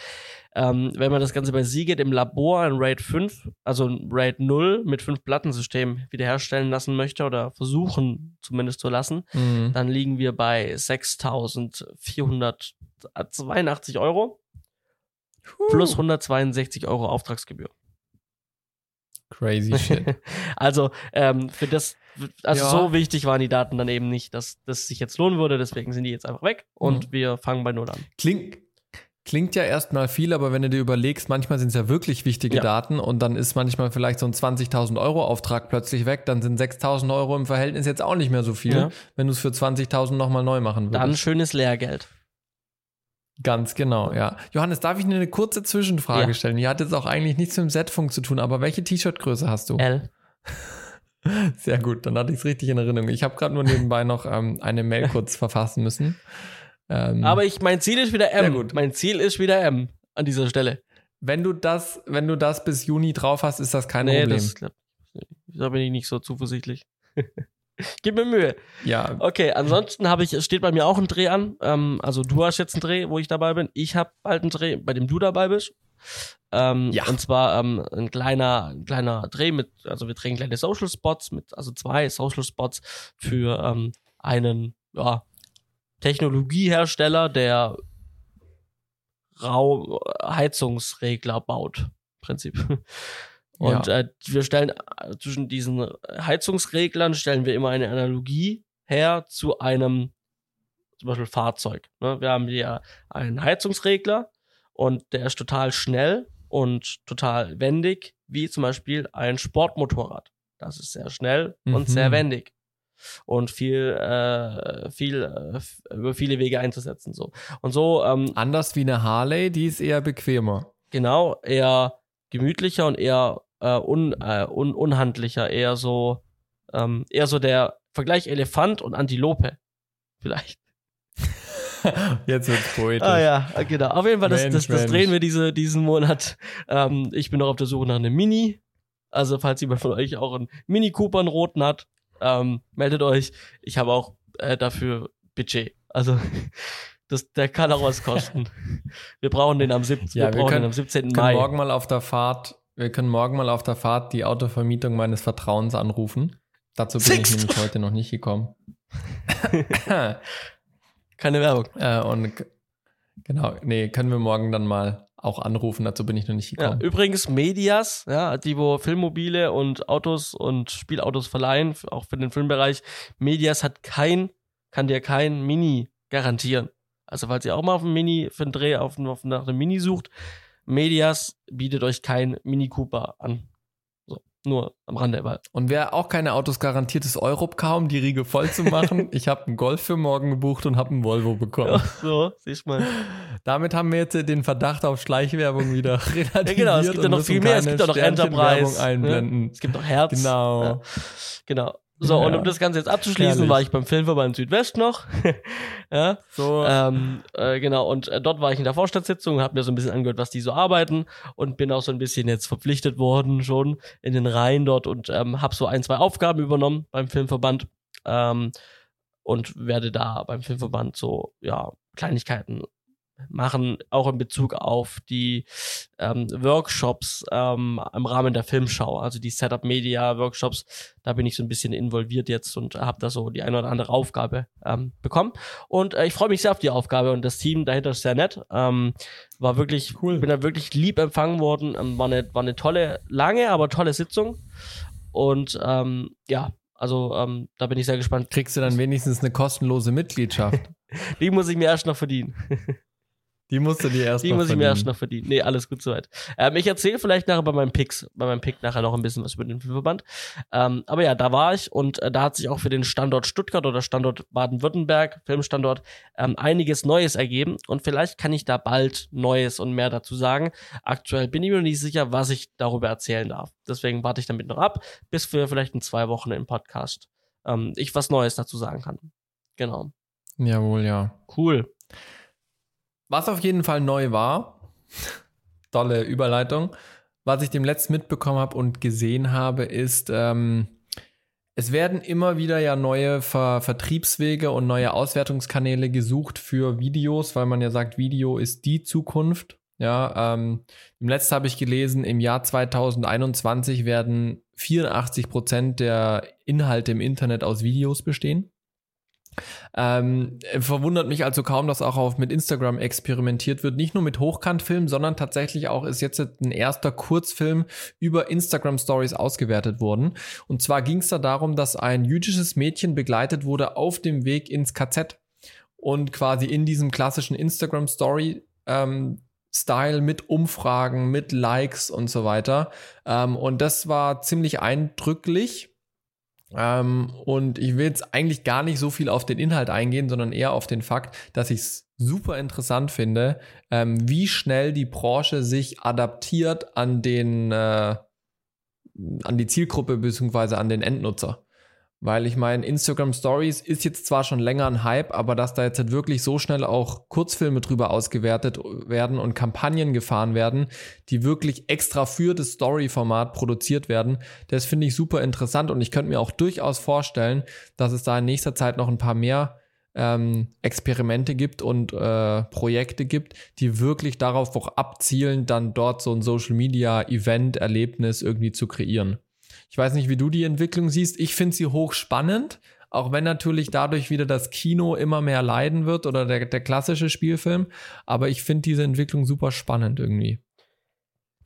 Ähm, wenn man das Ganze bei Seagate im Labor ein RAID 5, also ein RAID 0 mit 5 Plattensystem wiederherstellen lassen möchte oder versuchen zumindest zu lassen, mhm. dann liegen wir bei 6.482 Euro plus 162 Euro Auftragsgebühr. Crazy (laughs) shit. also ähm, für das also ja. so wichtig waren die Daten dann eben nicht, dass das sich jetzt lohnen würde. Deswegen sind die jetzt einfach weg und mhm. wir fangen bei Null an. Klingt, klingt ja erstmal viel, aber wenn du dir überlegst, manchmal sind es ja wirklich wichtige ja. Daten und dann ist manchmal vielleicht so ein 20.000 Euro Auftrag plötzlich weg, dann sind 6.000 Euro im Verhältnis jetzt auch nicht mehr so viel, ja. wenn du es für 20.000 nochmal neu machen würdest. Dann schönes Lehrgeld. Ganz genau, ja. Johannes, darf ich dir eine kurze Zwischenfrage Ja. stellen? Die hat jetzt auch eigentlich nichts mit dem Z-Funk zu tun, aber welche T-Shirt-Größe hast du? L. (laughs) Sehr gut, dann hatte ich es richtig in Erinnerung. Ich habe gerade nur nebenbei noch ähm, eine Mail kurz (laughs) verfassen müssen. Ähm, Aber ich, mein Ziel ist wieder Sehr M. gut. Mein Ziel ist wieder M an dieser Stelle. wenn du das, wenn du das bis Juni drauf hast, ist das kein nee, Problem. das. Da bin ich nicht so zuversichtlich. (laughs) Gib mir Mühe. ja, Okay, ansonsten habe ich, es steht bei mir auch ein Dreh an. Ähm, also du hast jetzt einen Dreh, wo ich dabei bin. Ich habe bald einen Dreh, bei dem du dabei bist. Ähm, Ja. Und zwar ähm, ein kleiner, ein kleiner Dreh mit, also wir drehen kleine Social Spots mit, also zwei Social Spots für ähm, einen ja, Technologiehersteller, der Raum Heizungsregler baut, im Prinzip. Und Ja. äh, wir stellen äh, zwischen diesen Heizungsreglern stellen wir immer eine Analogie her zu einem zum Beispiel Fahrzeug. Ne? Wir haben hier einen Heizungsregler und der ist total schnell und total wendig, wie zum Beispiel ein Sportmotorrad. Das ist sehr schnell Mhm. und sehr wendig und viel, äh, viel äh, über viele Wege einzusetzen so. Und so ähm, anders wie eine Harley, die ist eher bequemer. genau eher gemütlicher und eher äh, un, äh, un, unhandlicher, eher so ähm, eher so der Vergleich Elefant und Antilope vielleicht. (laughs) Jetzt wird's poetisch. Ah ja, genau. Auf jeden Fall, das, Mensch, das, das Mensch. drehen wir diese, diesen Monat. Ähm, ich bin noch auf der Suche nach einem Mini. Also falls jemand von euch auch einen Mini Cooper einen roten hat, ähm, meldet euch. Ich habe auch äh, dafür Budget. Also das, der kann auch was kosten. wir brauchen den am 17. Ja, wir wir brauchen können- am 17. Wir können Mai. morgen mal auf der Fahrt, wir können morgen mal auf der Fahrt die Autovermietung meines Vertrauens anrufen. Dazu bin Six. ich nämlich heute noch nicht gekommen. (laughs) Keine Werbung. äh, und genau, nee, können wir morgen dann mal auch anrufen. Dazu bin ich noch nicht Ja, gekommen. übrigens Medias, ja, die wo Filmmobile und Autos und Spielautos verleihen, auch für den Filmbereich. Medias hat kein, kann dir kein Mini garantieren. Also falls ihr auch mal auf einen Mini für einen Dreh auf, auf nach einem Mini sucht, Medias bietet euch kein Mini Cooper an. So, nur am Rande, weil Und wer auch keine Autos garantiert ist, Europcar, um die Riege voll zu machen. (laughs) ich habe einen Golf für morgen gebucht und habe einen Volvo bekommen. so, siehst mal. Damit haben wir jetzt den Verdacht auf Schleichwerbung wieder relativiert. (laughs) Ja, genau, es gibt ja noch viel mehr. Es gibt ja noch Enterprise. einblenden. Ne? Es gibt noch Herz. Genau. Ja. Genau. So, Ja. und um das Ganze jetzt abzuschließen, Herrlich. war ich beim Filmverband Südwest noch. (laughs) ja. So, Ähm, äh, genau, und äh, dort war ich in der Vorstandssitzung, habe mir so ein bisschen angehört, was die so arbeiten und bin auch so ein bisschen jetzt verpflichtet worden schon in den Reihen dort und ähm, habe so ein, zwei Aufgaben übernommen beim Filmverband ähm, und werde da beim Filmverband so, ja, Kleinigkeiten machen, auch in Bezug auf die ähm, Workshops ähm, im Rahmen der Filmschau, also die Setup Media Workshops, da bin ich so ein bisschen involviert jetzt und habe da so die eine oder andere Aufgabe ähm, bekommen. Und äh, ich freue mich sehr auf die Aufgabe und das Team dahinter ist sehr nett. Ähm, war wirklich, Cool. bin da wirklich lieb empfangen worden. Ähm, war, eine, war eine tolle, lange, aber tolle Sitzung. Und ähm, ja, also ähm, da bin ich sehr gespannt. kriegst du dann wenigstens eine kostenlose Mitgliedschaft. (laughs) Die muss ich mir erst noch verdienen. (laughs) Die musst du dir erst Die noch muss ich mir verdienen. erst noch verdienen. Nee, alles gut soweit. Ähm, ich erzähle vielleicht nachher bei meinem Picks, bei meinem Pick nachher noch ein bisschen was über den Filmverband. Ähm, aber ja, da war ich und äh, da hat sich auch für den Standort Stuttgart oder Standort Baden-Württemberg, Filmstandort, ähm, einiges Neues ergeben und vielleicht kann ich da bald Neues und mehr dazu sagen. Aktuell bin ich mir noch nicht sicher, was ich darüber erzählen darf. Deswegen warte ich damit noch ab, bis wir vielleicht in zwei Wochen im Podcast ähm, ich was Neues dazu sagen kann. Genau. Jawohl, ja. Cool. Was auf jeden Fall neu war, (laughs) tolle Überleitung, was ich dem letzten mitbekommen habe und gesehen habe, ist, ähm, es werden immer wieder ja neue Ver Vertriebswege und neue Auswertungskanäle gesucht für Videos, weil man ja sagt, Video ist die Zukunft. Ja, ähm, im letzten habe ich gelesen, im Jahr 2021 werden 84 Prozent der Inhalte im Internet aus Videos bestehen. Ähm, verwundert mich also kaum, dass auch auf mit Instagram experimentiert wird. Nicht nur mit Hochkantfilmen, sondern tatsächlich auch ist jetzt ein erster Kurzfilm über Instagram Stories ausgewertet worden. Und zwar ging es da darum, dass ein jüdisches Mädchen begleitet wurde auf dem Weg ins KZ und quasi in diesem klassischen Instagram Story ähm, Style mit Umfragen, mit Likes und so weiter. Ähm, und das war ziemlich eindrücklich. Ähm, und ich will jetzt eigentlich gar nicht so viel auf den Inhalt eingehen, sondern eher auf den Fakt, dass ich es super interessant finde, ähm, wie schnell die Branche sich adaptiert an den äh, an die Zielgruppe bzw. an den Endnutzer. Weil ich meine, Instagram Stories ist jetzt zwar schon länger ein Hype, aber dass da jetzt halt wirklich so schnell auch Kurzfilme drüber ausgewertet werden und Kampagnen gefahren werden, die wirklich extra für das Story-Format produziert werden, das finde ich super interessant und ich könnte mir auch durchaus vorstellen, dass es da in nächster Zeit noch ein paar mehr ähm, Experimente gibt und äh, Projekte gibt, die wirklich darauf auch abzielen, dann dort so ein Social Media Event Erlebnis irgendwie zu kreieren. Ich weiß nicht, wie du die Entwicklung siehst. Ich finde sie hochspannend, auch wenn natürlich dadurch wieder das Kino immer mehr leiden wird oder der, der klassische Spielfilm. Aber ich finde diese Entwicklung super spannend irgendwie.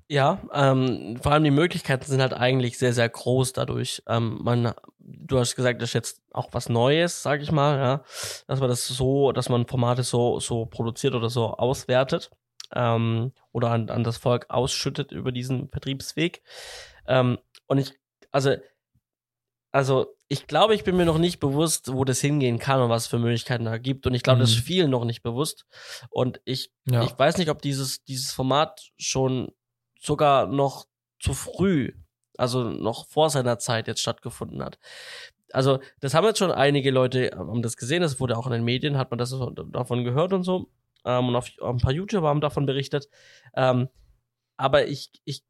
Ja, ähm, vor allem die Möglichkeiten sind halt eigentlich sehr, sehr groß dadurch. Ähm, man, du hast gesagt, das ist jetzt auch was Neues, sag ich mal, ja, dass man das so, dass man Formate so, so produziert oder so auswertet ähm, oder an, an das Volk ausschüttet über diesen Vertriebsweg. Ähm, und ich, also, also ich glaube, ich bin mir noch nicht bewusst, wo das hingehen kann und was es für Möglichkeiten da gibt. Und ich glaube, mhm. das ist vielen noch nicht bewusst. Und ich, ja. ich weiß nicht, ob dieses, dieses Format schon sogar noch zu früh, also noch vor seiner Zeit jetzt stattgefunden hat. Also, das haben jetzt schon einige Leute, haben das gesehen, das wurde auch in den Medien, hat man das davon gehört und so. Ähm, und auf, ein paar YouTuber haben davon berichtet. Ähm, aber ich, ich,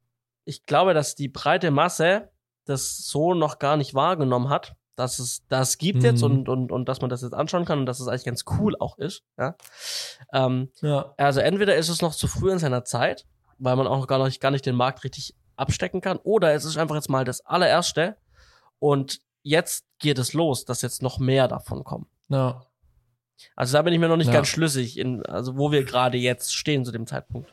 ich glaube, dass die breite Masse das so noch gar nicht wahrgenommen hat, dass es das gibt mhm. jetzt und, und, und dass man das jetzt anschauen kann und dass es eigentlich ganz cool auch ist. Ja? Ähm, ja. Also entweder ist es noch zu früh in seiner Zeit weil man auch gar nicht, gar nicht den Markt richtig abstecken kann. Oder es ist einfach jetzt mal das allererste und jetzt geht es los, dass jetzt noch mehr davon kommen. Ja. Also da bin ich mir noch nicht ja. ganz schlüssig, in, also wo wir gerade jetzt stehen zu dem Zeitpunkt.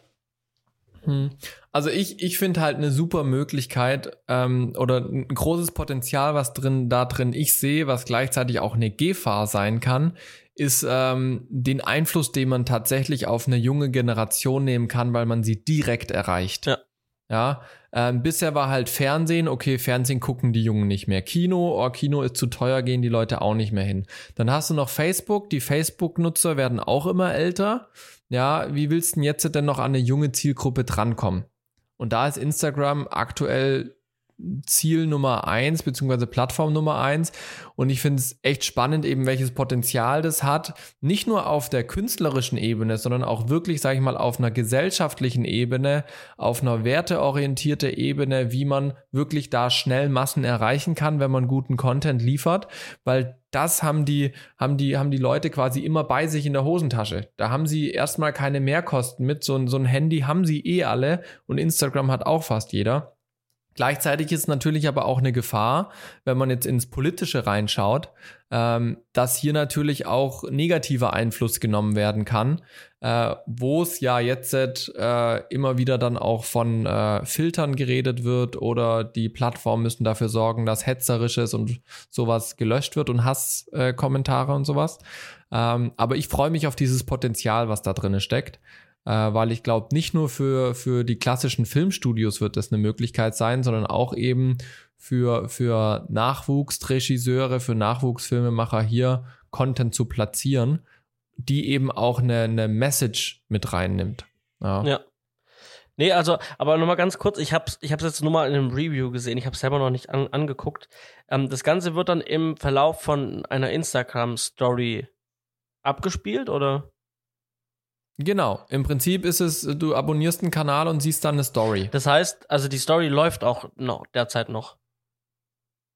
Hm. Also ich, ich finde halt eine super Möglichkeit ähm, oder ein großes Potenzial, was drin da drin ich sehe, was gleichzeitig auch eine Gefahr sein kann, ist ähm, den Einfluss, den man tatsächlich auf eine junge Generation nehmen kann, weil man sie direkt erreicht. Ja. Ja, ähm, bisher war halt Fernsehen, okay, Fernsehen gucken die Jungen nicht mehr. Kino, oh, Kino ist zu teuer, gehen die Leute auch nicht mehr hin. Dann hast du noch Facebook, die Facebook-Nutzer werden auch immer älter. Ja, wie willst du denn jetzt denn noch an eine junge Zielgruppe drankommen? Und da ist Instagram aktuell Ziel Nummer eins, beziehungsweise Plattform Nummer eins. Und ich finde es echt spannend, eben welches Potenzial das hat. Nicht nur auf der künstlerischen Ebene, sondern auch wirklich, sage ich mal, auf einer gesellschaftlichen Ebene, auf einer werteorientierten Ebene, wie man wirklich da schnell Massen erreichen kann, wenn man guten Content liefert. Weil das haben die, haben die, haben die Leute quasi immer bei sich in der Hosentasche. Da haben sie erstmal keine Mehrkosten mit. So, so ein Handy haben sie eh alle und Instagram hat auch fast jeder. Gleichzeitig ist natürlich aber auch eine Gefahr, wenn man jetzt ins Politische reinschaut, ähm, dass hier natürlich auch negativer Einfluss genommen werden kann, äh, wo es ja jetzt äh, immer wieder dann auch von äh, Filtern geredet wird oder die Plattformen müssen dafür sorgen, dass Hetzerisches und sowas gelöscht wird und Hasskommentare und sowas. Ähm, aber ich freue mich auf dieses Potenzial, was da drin steckt äh, weil ich glaube, nicht nur für, für die klassischen Filmstudios wird das eine Möglichkeit sein, sondern auch eben für, für Nachwuchsregisseure, für Nachwuchsfilmemacher hier Content zu platzieren, die eben auch eine, eine Message mit reinnimmt. Ja. ja. Nee, also, aber nochmal ganz kurz, ich hab's, ich hab's jetzt nur mal in einem Review gesehen, ich hab's selber noch nicht an, angeguckt. Ähm, das Ganze wird dann im Verlauf von einer Instagram-Story abgespielt, oder? Genau, im Prinzip ist es, du abonnierst einen Kanal und siehst dann eine Story. Das heißt, also die Story läuft auch noch derzeit noch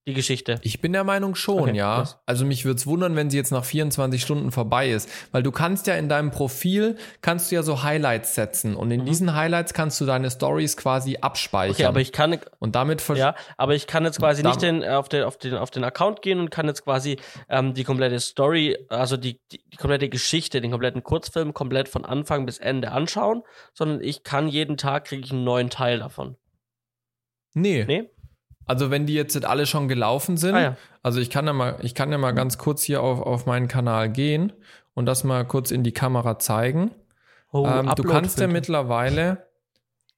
die Geschichte. Ich bin der Meinung schon, okay, ja. Krass. Also mich würde es wundern, wenn sie jetzt nach 24 Stunden vorbei ist. Weil du kannst ja in deinem Profil, kannst du ja so Highlights setzen. Und in mhm. diesen Highlights kannst du deine Stories quasi abspeichern. Okay, aber ich kann... Und damit... Ja, aber ich kann jetzt quasi nicht den, auf, den, auf, den, auf den Account gehen und kann jetzt quasi ähm, die komplette Story, also die, die, die komplette Geschichte, den kompletten Kurzfilm komplett von Anfang bis Ende anschauen, sondern ich kann jeden Tag kriege ich einen neuen Teil davon. Nee. Nee? Also wenn die jetzt alle schon gelaufen sind, ah, ja. also ich kann ja mal, ich kann ja mal ganz kurz hier auf, auf meinen Kanal gehen und das mal kurz in die Kamera zeigen. Oh, ähm, du kannst ja mittlerweile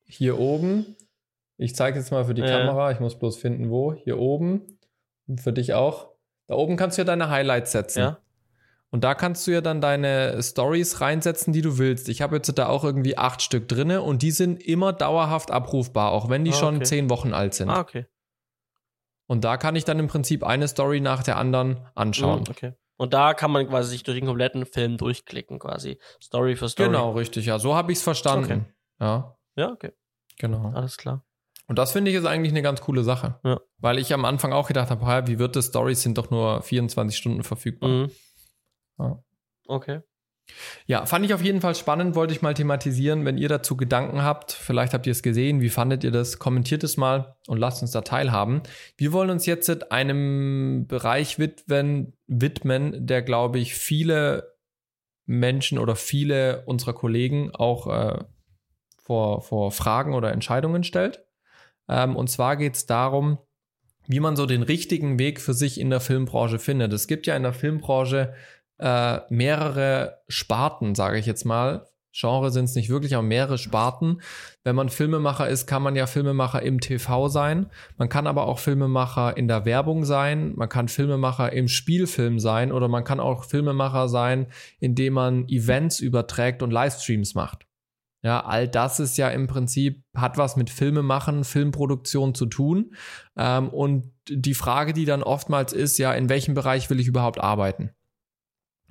hier oben, ich zeige jetzt mal für die äh. Kamera, ich muss bloß finden, wo, hier oben, für dich auch. Da oben kannst du ja deine Highlights setzen. Ja. Und da kannst du ja dann deine Stories reinsetzen, die du willst. Ich habe jetzt da auch irgendwie acht Stück drinne und die sind immer dauerhaft abrufbar, auch wenn die Ah, schon okay. zehn Wochen alt sind. Ah, okay. Und da kann ich dann im Prinzip eine Story nach der anderen anschauen. Mhm, okay. Und da kann man quasi sich durch den kompletten Film durchklicken, quasi. Story für Story. Genau, richtig. Ja, so habe ich es verstanden. Okay. Ja, Ja, okay. genau. Alles klar. Und das finde ich ist eigentlich eine ganz coole Sache. Ja. Weil ich am Anfang auch gedacht habe, "Hä, wie wird das? Stories sind doch nur 24 Stunden verfügbar. Mhm. Ja. Okay. Ja, fand ich auf jeden Fall spannend, wollte ich mal thematisieren. Wenn ihr dazu Gedanken habt, vielleicht habt ihr es gesehen, wie fandet ihr das? Kommentiert es mal und lasst uns da teilhaben. Wir wollen uns jetzt einem Bereich widmen, widmen der, glaube ich, viele Menschen oder viele unserer Kollegen auch äh, vor, vor Fragen oder Entscheidungen stellt. Ähm, und zwar geht es darum, wie man so den richtigen Weg für sich in der Filmbranche findet. Es gibt ja in der Filmbranche äh, mehrere Sparten, sage ich jetzt mal. Genre sind es nicht wirklich, aber mehrere Sparten. Wenn man Filmemacher ist, kann man ja Filmemacher im TV sein. Man kann aber auch Filmemacher in der Werbung sein. Man kann Filmemacher im Spielfilm sein oder man kann auch Filmemacher sein, indem man Events überträgt und Livestreams macht. Ja, all das ist ja im Prinzip, hat was mit Filmemachen, Filmproduktion zu tun. Ähm, und die Frage, die dann oftmals ist, ja, in welchem Bereich will ich überhaupt arbeiten?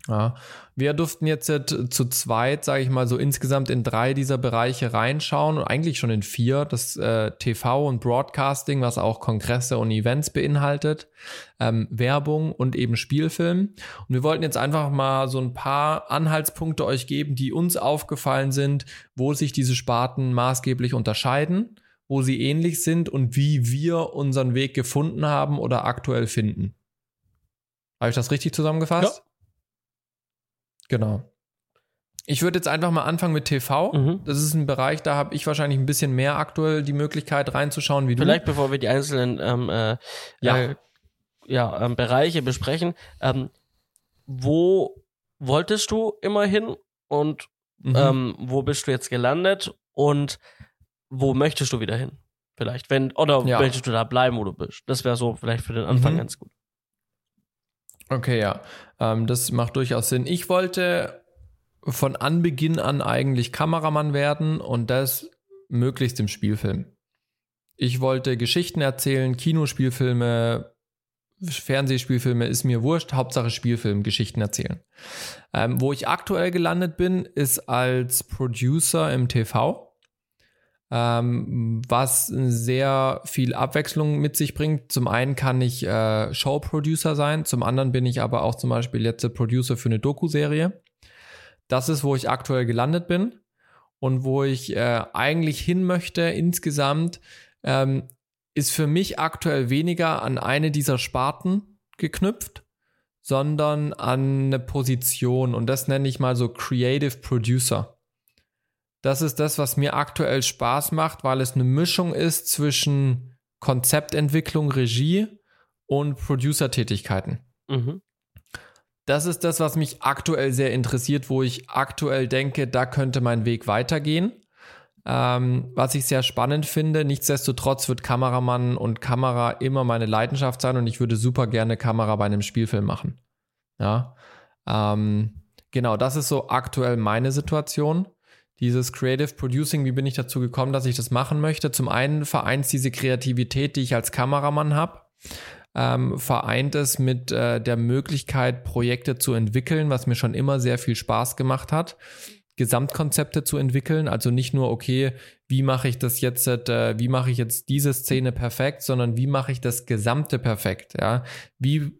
Ja, wir durften jetzt äh, zu zweit, sage ich mal, so insgesamt in drei dieser Bereiche reinschauen und eigentlich schon in vier, das äh, TV und Broadcasting, was auch Kongresse und Events beinhaltet, ähm, Werbung und eben Spielfilm. Und wir wollten jetzt einfach mal so ein paar Anhaltspunkte euch geben, die uns aufgefallen sind, wo sich diese Sparten maßgeblich unterscheiden, wo sie ähnlich sind und wie wir unseren Weg gefunden haben oder aktuell finden. Habe ich das richtig zusammengefasst? Genau. Ich würde jetzt einfach mal anfangen mit TV. Mhm. Das ist ein Bereich, da habe ich wahrscheinlich ein bisschen mehr aktuell die Möglichkeit reinzuschauen wie du. Vielleicht bevor wir die einzelnen ähm, äh, Ja. äh, ja, ähm, Bereiche besprechen, ähm, wo wolltest du immer hin und Mhm. ähm, wo bist du jetzt gelandet und wo möchtest du wieder hin? Vielleicht, wenn, oder Ja. möchtest du da bleiben, wo du bist? Das wäre so vielleicht für den Anfang Mhm. ganz gut. Okay, ja. Ähm, das macht durchaus Sinn. Ich wollte von Anbeginn an eigentlich Kameramann werden und das möglichst im Spielfilm. Ich wollte Geschichten erzählen, Kinospielfilme, Fernsehspielfilme, ist mir wurscht, Hauptsache Spielfilm, Geschichten erzählen. Ähm, wo ich aktuell gelandet bin, ist als Producer im TV. Ähm, was sehr viel Abwechslung mit sich bringt. Zum einen kann ich äh, Showproducer sein, zum anderen bin ich aber auch zum Beispiel jetzt Producer für eine Doku-Serie. Das ist, wo ich aktuell gelandet bin und wo ich äh, eigentlich hin möchte insgesamt, ähm, ist für mich aktuell weniger an eine dieser Sparten geknüpft, sondern an eine Position und das nenne ich mal so Creative Producer. Das ist das, was mir aktuell Spaß macht, weil es eine Mischung ist zwischen Konzeptentwicklung, Regie und Producer-Tätigkeiten. Mhm. Das ist das, was mich aktuell sehr interessiert, wo ich aktuell denke, da könnte mein Weg weitergehen. Ähm, was ich sehr spannend finde, nichtsdestotrotz wird Kameramann und Kamera immer meine Leidenschaft sein und ich würde super gerne Kamera bei einem Spielfilm machen. Ja, ähm, genau, das ist so aktuell meine Situation. Dieses Creative Producing, wie bin ich dazu gekommen, dass ich das machen möchte? Zum einen vereint diese Kreativität, die ich als Kameramann habe, ähm, vereint es mit äh, der Möglichkeit, Projekte zu entwickeln, was mir schon immer sehr viel Spaß gemacht hat. Gesamtkonzepte zu entwickeln, also nicht nur, okay, wie mache ich das jetzt, äh, wie mache ich jetzt diese Szene perfekt, sondern wie mache ich das Gesamte perfekt, ja? Wie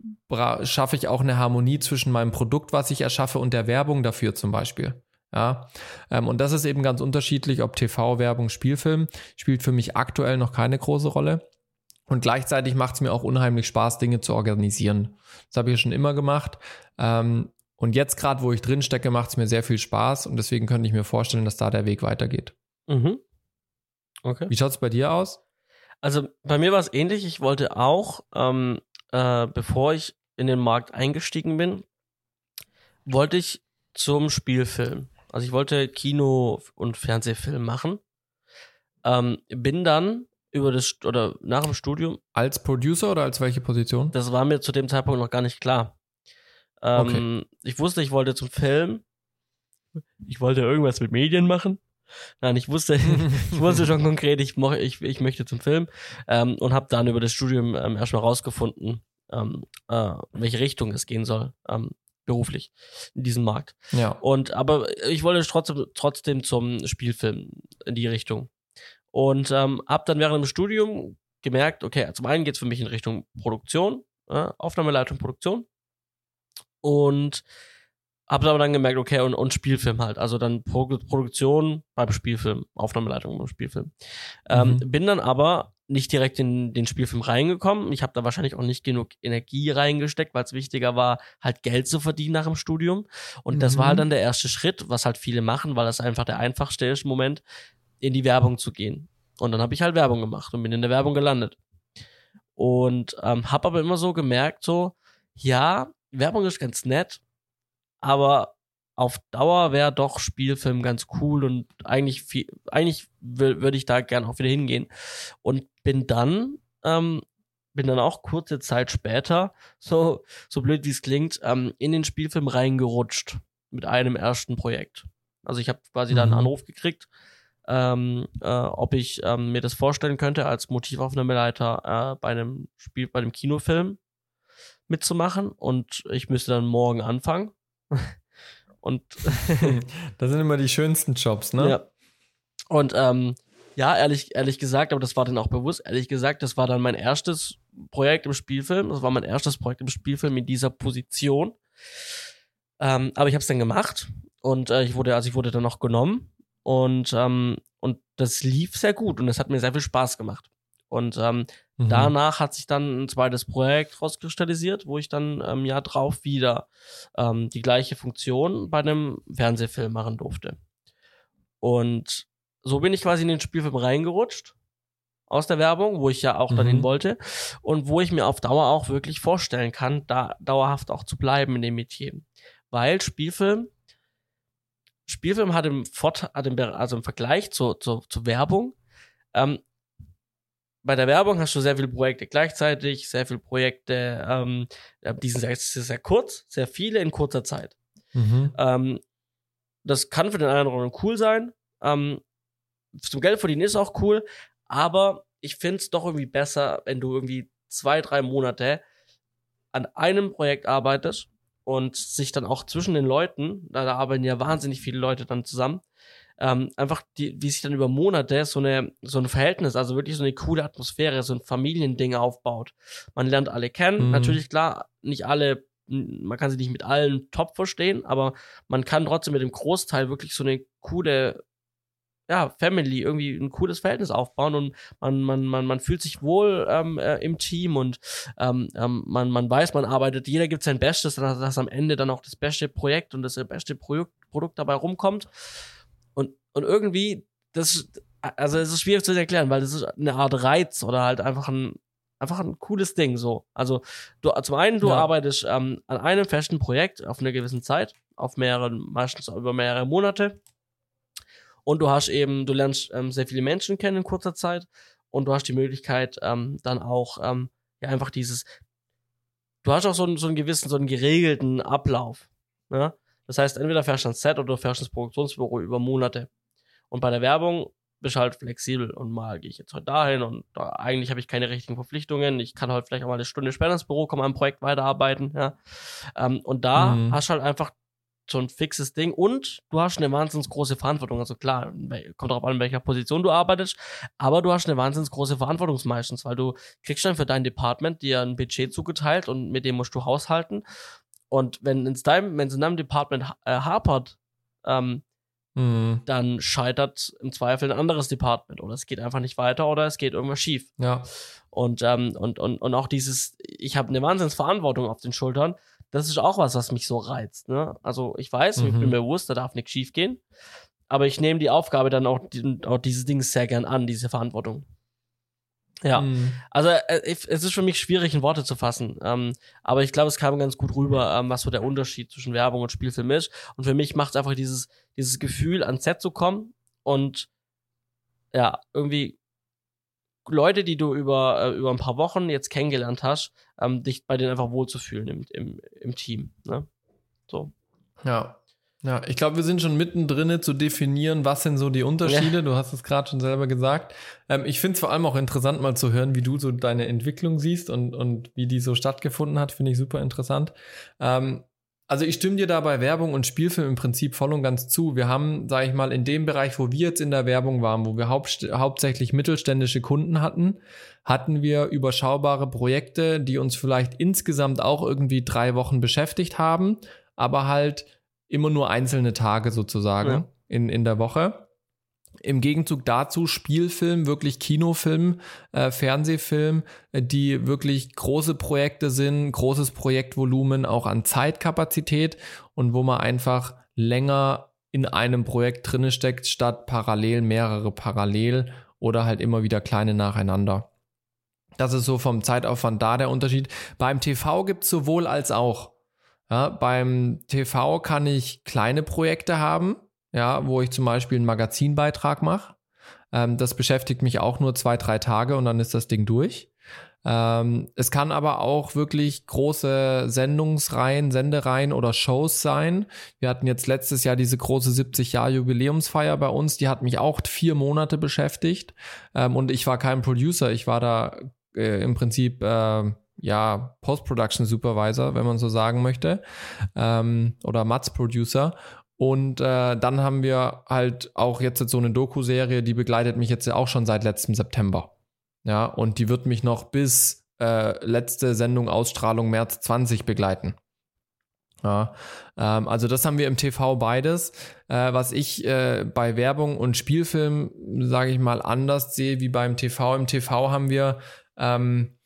schaffe ich auch eine Harmonie zwischen meinem Produkt, was ich erschaffe, und der Werbung dafür zum Beispiel. Ja, ähm, und das ist eben ganz unterschiedlich, ob TV, Werbung, Spielfilm spielt für mich aktuell noch keine große Rolle. Und gleichzeitig macht es mir auch unheimlich Spaß, Dinge zu organisieren. Das habe ich ja schon immer gemacht. Ähm, und jetzt gerade, wo ich drin stecke, macht es mir sehr viel Spaß und deswegen könnte ich mir vorstellen, dass da der Weg weitergeht. Mhm. Okay. Wie schaut es bei dir aus? Also bei mir war es ähnlich. Ich wollte auch, ähm, äh, bevor ich in den Markt eingestiegen bin, wollte ich zum Spielfilm. Also ich wollte Kino- und Fernsehfilm machen. Ähm, bin dann über das oder nach dem Studium. Als Producer oder als welche Position? Das war mir zu dem Zeitpunkt noch gar nicht klar. Ähm, okay. Ich wusste, ich wollte zum Film. Ich wollte irgendwas mit Medien machen. Nein, ich wusste, (laughs) ich wusste schon konkret, ich, mo ich, ich möchte zum Film ähm, und habe dann über das Studium ähm, erstmal rausgefunden, ähm, äh, welche Richtung es gehen soll, ähm, beruflich in diesem Markt. Ja. Und aber ich wollte trotzdem, trotzdem zum Spielfilm in die Richtung. Und ähm, habe dann während dem Studium gemerkt, okay, zum einen geht es für mich in Richtung Produktion, äh, Aufnahmeleitung, Produktion. Und habe aber dann gemerkt, okay, und, und Spielfilm halt. Also dann Pro Produktion beim Spielfilm, Aufnahmeleitung beim Spielfilm. Ähm, mhm. bin dann aber nicht direkt in den Spielfilm reingekommen. Ich habe da wahrscheinlich auch nicht genug Energie reingesteckt, weil es wichtiger war, halt Geld zu verdienen nach dem Studium. Und mhm. das war halt mhm. dann der erste Schritt, was halt viele machen, weil das einfach der einfachste ist Moment, in die Werbung zu gehen. Und dann habe ich halt Werbung gemacht und bin in der Werbung gelandet. Und ähm, habe aber immer so gemerkt, so, ja, Werbung ist ganz nett, aber auf Dauer wäre doch Spielfilm ganz cool und eigentlich viel, eigentlich würde ich da gern auch wieder hingehen. Und bin dann, ähm, bin dann auch kurze Zeit später, (laughs) so, so blöd wie es klingt, ähm, in den Spielfilm reingerutscht mit einem ersten Projekt. Also ich habe quasi mhm. da einen. Anruf gekriegt, ähm, äh, ob ich ähm, mir das vorstellen könnte, als Motivaufnahmeleiter äh, bei einem Spiel, bei einem Kinofilm mitzumachen und ich müsste dann morgen anfangen. (laughs) und (laughs) das sind immer die schönsten Jobs, ne? Ja. Und ähm, ja, ehrlich, ehrlich gesagt, aber das war dann auch bewusst, ehrlich gesagt, das war dann mein erstes Projekt im Spielfilm. Das war mein erstes Projekt im Spielfilm in dieser Position. Ähm, aber ich habe es dann gemacht und äh, ich wurde, also ich wurde dann noch genommen und ähm, und das lief sehr gut und es hat mir sehr viel Spaß gemacht. Und ähm, mhm. danach hat sich dann ein zweites Projekt rauskristallisiert, wo ich dann im Jahr drauf wieder ähm, die gleiche Funktion bei einem Fernsehfilm machen durfte. Und so bin ich quasi in den Spielfilm reingerutscht aus der Werbung, wo ich ja auch mhm. dann hin wollte und wo ich mir auf Dauer auch wirklich vorstellen kann, da dauerhaft auch zu bleiben in dem Metier. Weil Spielfilm, Spielfilm hat im, Vorteil, hat im also im Vergleich zur, zur, zur Werbung ähm, bei der Werbung hast du sehr viele Projekte gleichzeitig, sehr viele Projekte, ähm, die sind sehr, sehr kurz, sehr viele in kurzer Zeit. Mhm. Ähm, das kann für den einen oder anderen cool sein. Ähm, zum Geld verdienen ist auch cool, aber ich finde es doch irgendwie besser, wenn du irgendwie zwei, drei Monate an einem Projekt arbeitest und sich dann auch zwischen den Leuten, da, da arbeiten ja wahnsinnig viele Leute dann zusammen, ähm, einfach die, wie sich dann über Monate so eine so ein Verhältnis, also wirklich so eine coole Atmosphäre, so ein Familiending aufbaut. Man lernt alle kennen, mhm. natürlich klar, nicht alle, man kann sie nicht mit allen top verstehen, aber man kann trotzdem mit dem Großteil wirklich so eine coole ja, Family, irgendwie ein cooles Verhältnis aufbauen und man, man, man, man fühlt sich wohl ähm, äh, im Team und ähm, ähm, man, man weiß, man arbeitet, jeder gibt sein Bestes, dass, dass am Ende dann auch das beste Projekt und das beste Produkt, Produkt dabei rumkommt. Und, und irgendwie, das, also es ist schwierig zu erklären, weil das ist eine Art Reiz oder halt einfach ein, einfach ein cooles Ding so. Also du, zum einen, du ja. arbeitest ähm, an einem festen Projekt auf einer gewissen Zeit, auf mehreren, meistens über mehrere Monate. Und du hast eben, du lernst ähm, sehr viele Menschen kennen in kurzer Zeit und du hast die Möglichkeit ähm, dann auch ähm, ja einfach dieses, du hast auch so einen, so einen gewissen, so einen geregelten Ablauf. Ja? Das heißt, entweder fährst du ans Set oder du fährst ins Produktionsbüro über Monate. Und bei der Werbung bist du halt flexibel und mal gehe ich jetzt heute dahin und da, eigentlich habe ich keine richtigen Verpflichtungen. Ich kann halt vielleicht auch mal eine Stunde später ins Büro kommen, am Projekt weiterarbeiten. Ja. Ähm, und da mhm. hast du halt einfach so ein fixes Ding und du hast eine wahnsinnig große Verantwortung. Also klar, kommt darauf an, in welcher Position du arbeitest, aber du hast eine wahnsinnig große Verantwortung meistens, weil du kriegst dann für dein Department dir ein Budget zugeteilt und mit dem musst du haushalten und wenn in deinem, wenn es in deinem Department äh, hapert, ähm, mhm. dann scheitert im Zweifel ein anderes Department oder es geht einfach nicht weiter oder es geht irgendwas schief. Ja. Und, ähm, und, und, und auch dieses, ich habe eine Wahnsinnsverantwortung auf den Schultern, das ist auch was, was mich so reizt. Ne? Also ich weiß, mhm. ich bin mhm. mir bewusst, da darf nichts schief gehen. Aber ich nehme die Aufgabe dann auch, auch dieses Ding sehr gern an, diese Verantwortung. Ja, mhm. also äh, es ist für mich schwierig in Worte zu fassen, ähm, aber ich glaube, es kam ganz gut rüber, ähm, was so der Unterschied zwischen Werbung und Spielfilm ist. Und für mich macht es einfach dieses dieses Gefühl, ans Set zu kommen und ja irgendwie Leute, die du über, äh, über ein paar Wochen jetzt kennengelernt hast, ähm, dich bei denen einfach wohlzufühlen im, im, im Team. Ne? So. Ja. Ja, ich glaube, wir sind schon mittendrin zu definieren, was sind so die Unterschiede. Ja. Du hast es gerade schon selber gesagt. Ähm, ich finde es vor allem auch interessant, mal zu hören, wie du so deine Entwicklung siehst und, und wie die so stattgefunden hat. Finde ich super interessant. Ähm, also ich stimme dir da bei Werbung und Spielfilm im Prinzip voll und ganz zu. Wir haben, sage ich mal, in dem Bereich, wo wir jetzt in der Werbung waren, wo wir haupt, hauptsächlich mittelständische Kunden hatten, hatten wir überschaubare Projekte, die uns vielleicht insgesamt auch irgendwie drei Wochen beschäftigt haben, aber halt immer nur einzelne Tage sozusagen Ja. in, in der Woche. Im Gegenzug dazu Spielfilm, wirklich Kinofilm, äh, Fernsehfilm, äh, die wirklich große Projekte sind, großes Projektvolumen auch an Zeitkapazität und wo man einfach länger in einem Projekt drinne steckt, statt parallel mehrere parallel oder halt immer wieder kleine nacheinander. Das ist so vom Zeitaufwand da der Unterschied. Beim TV gibt es sowohl als auch. Ja, beim TV kann ich kleine Projekte haben, ja, wo ich zum Beispiel einen Magazinbeitrag mache. Ähm, das beschäftigt mich auch nur zwei, drei Tage und dann ist das Ding durch. Ähm, es kann aber auch wirklich große Sendungsreihen, Sendereihen oder Shows sein. Wir hatten jetzt letztes Jahr diese große 70 Jahr Jubiläumsfeier bei uns, die hat mich auch vier Monate beschäftigt ähm, und ich war kein Producer, ich war da äh, im Prinzip äh, ja Post-Production Supervisor, wenn man so sagen möchte, ähm, oder Mats Producer. Und äh, dann haben wir halt auch jetzt so eine Doku-Serie, die begleitet mich jetzt auch schon seit letztem September. Ja, und die wird mich noch bis äh, letzte Sendung Ausstrahlung März 20 begleiten. Ja, ähm, also das haben wir im TV beides. Äh, was ich äh, bei Werbung und Spielfilm, sage ich mal, anders sehe wie beim TV. Im TV haben wir ähm,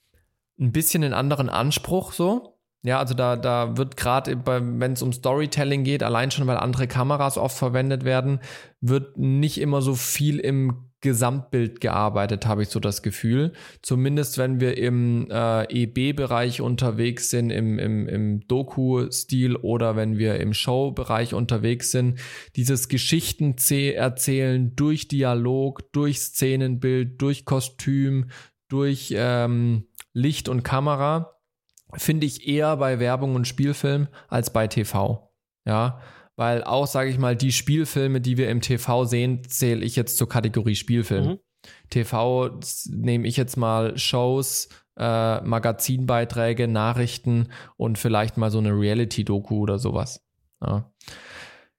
ein bisschen einen anderen Anspruch so. Ja, also da, da wird gerade, wenn es um Storytelling geht, allein schon, weil andere Kameras oft verwendet werden, wird nicht immer so viel im Gesamtbild gearbeitet, habe ich so das Gefühl. Zumindest wenn wir im äh, EB-Bereich unterwegs sind, im, im, im Doku-Stil oder wenn wir im Show-Bereich unterwegs sind. Dieses Geschichten erzählen durch Dialog, durch Szenenbild, durch Kostüm, durch ähm, Licht und Kamera finde ich eher bei Werbung und Spielfilm als bei TV. Ja, weil auch, sage ich mal, die Spielfilme, die wir im TV sehen, zähle ich jetzt zur Kategorie Spielfilm. Mhm. TV nehme ich jetzt mal Shows, äh, Magazinbeiträge, Nachrichten und vielleicht mal so eine Reality-Doku oder sowas. Ja.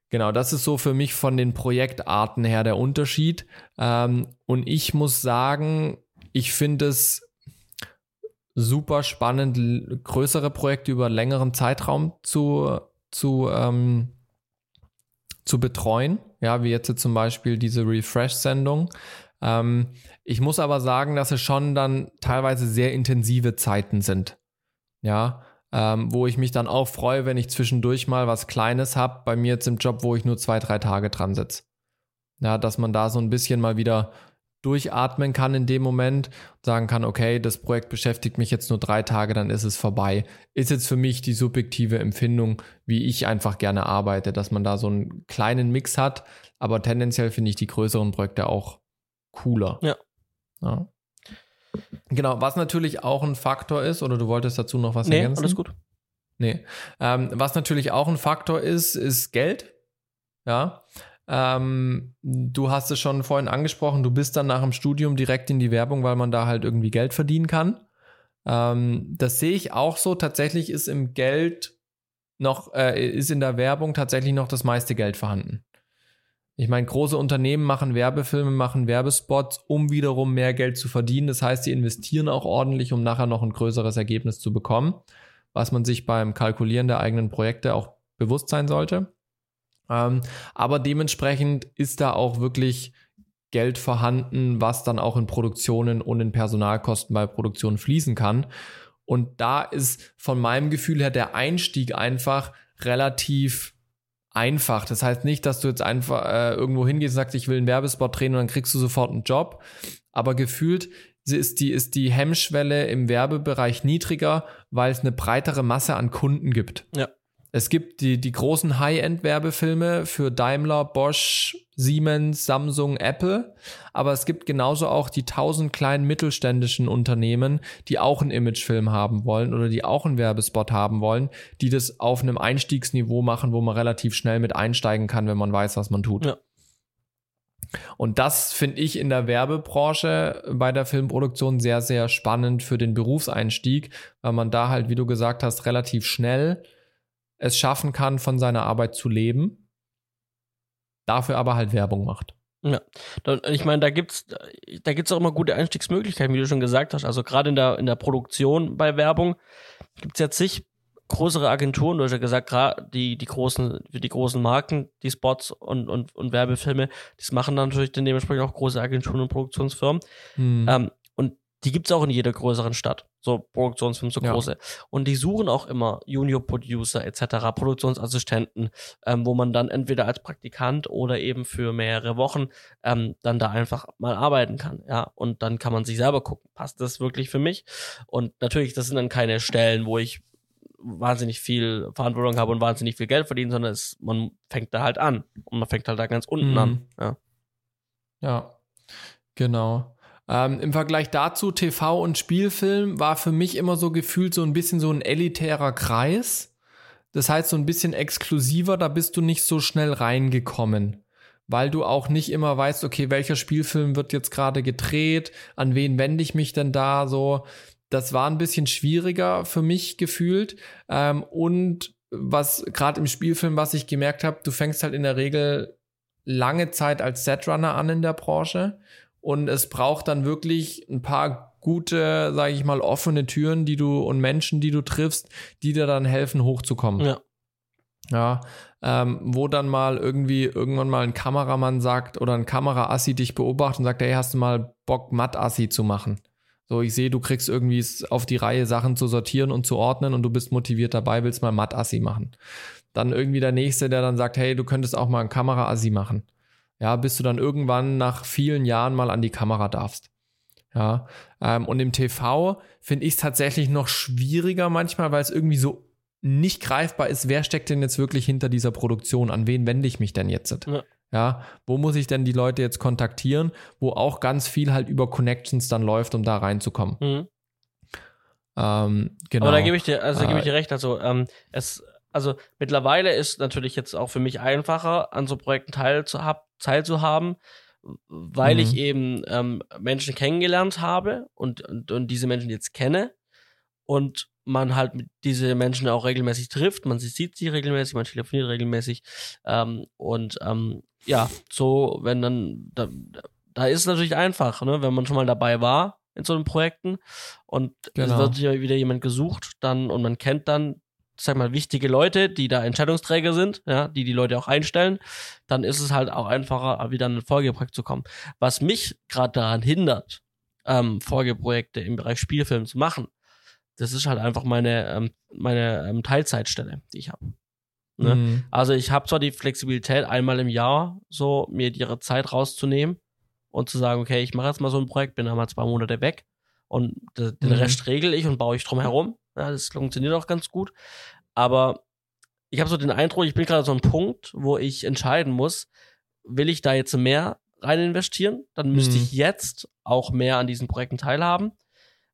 Genau, das ist so für mich von den Projektarten her der Unterschied. Ähm, und ich muss sagen, ich finde es super spannend, größere Projekte über längeren Zeitraum zu, zu, ähm, zu betreuen. Ja, wie jetzt zum Beispiel diese Refresh-Sendung. Ähm, ich muss aber sagen, dass es schon dann teilweise sehr intensive Zeiten sind. Ja, ähm, wo ich mich dann auch freue, wenn ich zwischendurch mal was Kleines habe, bei mir jetzt im Job, wo ich nur zwei, drei Tage dran sitze. Ja, dass man da so ein bisschen mal wieder durchatmen kann in dem Moment und sagen kann, okay, das Projekt beschäftigt mich jetzt nur drei Tage, dann ist es vorbei. Ist jetzt für mich die subjektive Empfindung, wie ich einfach gerne arbeite, dass man da so einen kleinen Mix hat, aber tendenziell finde ich die größeren Projekte auch cooler. Ja. ja. Genau, was natürlich auch ein Faktor ist, oder du wolltest dazu noch was Nee, ergänzen? alles gut. Nee. Ähm, was natürlich auch ein Faktor ist, ist Geld. Ja. Ähm, du hast es schon vorhin angesprochen, du bist dann nach dem Studium direkt in die Werbung, weil man da halt irgendwie Geld verdienen kann. Ähm, das sehe ich auch so. Tatsächlich ist im Geld noch, äh, ist in der Werbung tatsächlich noch das meiste Geld vorhanden. Ich meine, große Unternehmen machen Werbefilme, machen Werbespots, um wiederum mehr Geld zu verdienen. Das heißt, sie investieren auch ordentlich, um nachher noch ein größeres Ergebnis zu bekommen, was man sich beim Kalkulieren der eigenen Projekte auch bewusst sein sollte. Ähm, aber dementsprechend ist da auch wirklich Geld vorhanden, was dann auch in Produktionen und in Personalkosten bei Produktionen fließen kann. Und da ist von meinem Gefühl her der Einstieg einfach relativ einfach. Das heißt nicht, dass du jetzt einfach äh, irgendwo hingehst und sagst, ich will einen Werbespot drehen und dann kriegst du sofort einen Job. Aber gefühlt ist die, ist die Hemmschwelle im Werbebereich niedriger, weil es eine breitere Masse an Kunden gibt. Ja. Es gibt die, die großen High-End-Werbefilme für Daimler, Bosch, Siemens, Samsung, Apple, aber es gibt genauso auch die tausend kleinen mittelständischen Unternehmen, die auch einen Imagefilm haben wollen oder die auch einen Werbespot haben wollen, die das auf einem Einstiegsniveau machen, wo man relativ schnell mit einsteigen kann, wenn man weiß, was man tut. Ja. Und das finde ich in der Werbebranche bei der Filmproduktion sehr, sehr spannend für den Berufseinstieg, weil man da halt, wie du gesagt hast, relativ schnell es schaffen kann, von seiner Arbeit zu leben, dafür aber halt Werbung macht. Ja, ich meine, da gibt's, da gibt's auch immer gute Einstiegsmöglichkeiten, wie du schon gesagt hast. Also gerade in der, in der Produktion bei Werbung gibt's ja zig größere Agenturen, du hast ja gesagt, gerade die, die großen, die großen Marken, die Spots und, und, und Werbefilme, das machen dann natürlich dann dementsprechend auch große Agenturen und Produktionsfirmen. Hm. Ähm, die gibt's auch in jeder größeren Stadt so Produktionsfilme, so große. Ja. Und die suchen auch immer Junior-Producer etc., Produktionsassistenten, ähm, wo man dann entweder als Praktikant oder eben für mehrere Wochen ähm, dann da einfach mal arbeiten kann. Ja, und dann kann man sich selber gucken, passt das wirklich für mich? Und natürlich, das sind dann keine Stellen, wo ich wahnsinnig viel Verantwortung habe und wahnsinnig viel Geld verdiene, sondern es, man fängt da halt an. Und man fängt halt da ganz unten mhm. an. Ja. ja, genau. Ähm, Im Vergleich dazu, TV und Spielfilm war für mich immer so gefühlt so ein bisschen so ein elitärer Kreis. Das heißt, so ein bisschen exklusiver, da bist du nicht so schnell reingekommen. Weil du auch nicht immer weißt, okay, welcher Spielfilm wird jetzt gerade gedreht, an wen wende ich mich denn da so. Das war ein bisschen schwieriger für mich gefühlt. Ähm, und was gerade im Spielfilm, was ich gemerkt habe, du fängst halt in der Regel lange Zeit als Setrunner an in der Branche und es braucht dann wirklich ein paar gute, sage ich mal, offene Türen, die du und Menschen, die du triffst, die dir dann helfen, hochzukommen. Ja. Ja, ähm, wo dann mal irgendwie irgendwann mal ein Kameramann sagt oder ein Kameraassi dich beobachtet und sagt, hey, hast du mal Bock, Matt-Assi zu machen? So, ich sehe, du kriegst irgendwie auf die Reihe, Sachen zu sortieren und zu ordnen und du bist motiviert dabei, willst mal Matt-Assi machen. Dann irgendwie der Nächste, der dann sagt, hey, du könntest auch mal ein Kameraassi machen ja, bis du dann irgendwann nach vielen Jahren mal an die Kamera darfst. Ja, ähm, und im TV finde ich es tatsächlich noch schwieriger manchmal, weil es irgendwie so nicht greifbar ist, wer steckt denn jetzt wirklich hinter dieser Produktion? An wen wende ich mich denn jetzt? Ja. ja. wo muss ich denn die Leute jetzt kontaktieren, wo auch ganz viel halt über Connections dann läuft, um da reinzukommen. Mhm. Ähm, genau. Aber da gebe ich dir, also äh, gebe ich dir recht. Also ähm, es, also mittlerweile ist natürlich jetzt auch für mich einfacher, an so Projekten teilzuhaben, teilzuhaben, weil mhm. ich eben ähm, Menschen kennengelernt habe und, und, und diese Menschen jetzt kenne und man halt diese Menschen auch regelmäßig trifft, man sieht sie regelmäßig, man telefoniert regelmäßig ähm, und ähm, ja, so, wenn dann, da, da ist es natürlich einfach, ne, wenn man schon mal dabei war in so einem Projekten und genau. es wird wieder jemand gesucht, dann und man kennt dann sag mal, wichtige Leute, die da Entscheidungsträger sind, ja, die die Leute auch einstellen, dann ist es halt auch einfacher, wieder in ein Folgeprojekt zu kommen. Was mich gerade daran hindert, ähm, Folgeprojekte im Bereich Spielfilm zu machen, das ist halt einfach meine, ähm, meine ähm, Teilzeitstelle, die ich habe. Ne? Mhm. Also ich habe zwar die Flexibilität, einmal im Jahr so mir ihre Zeit rauszunehmen und zu sagen, okay, ich mache jetzt mal so ein Projekt, bin einmal zwei Monate weg und den mhm. Rest regel ich und baue ich drum herum. Ja, das funktioniert auch ganz gut. Aber ich habe so den Eindruck, ich bin gerade so ein Punkt, wo ich entscheiden muss, will ich da jetzt mehr rein investieren? Dann müsste mhm. ich jetzt auch mehr an diesen Projekten teilhaben.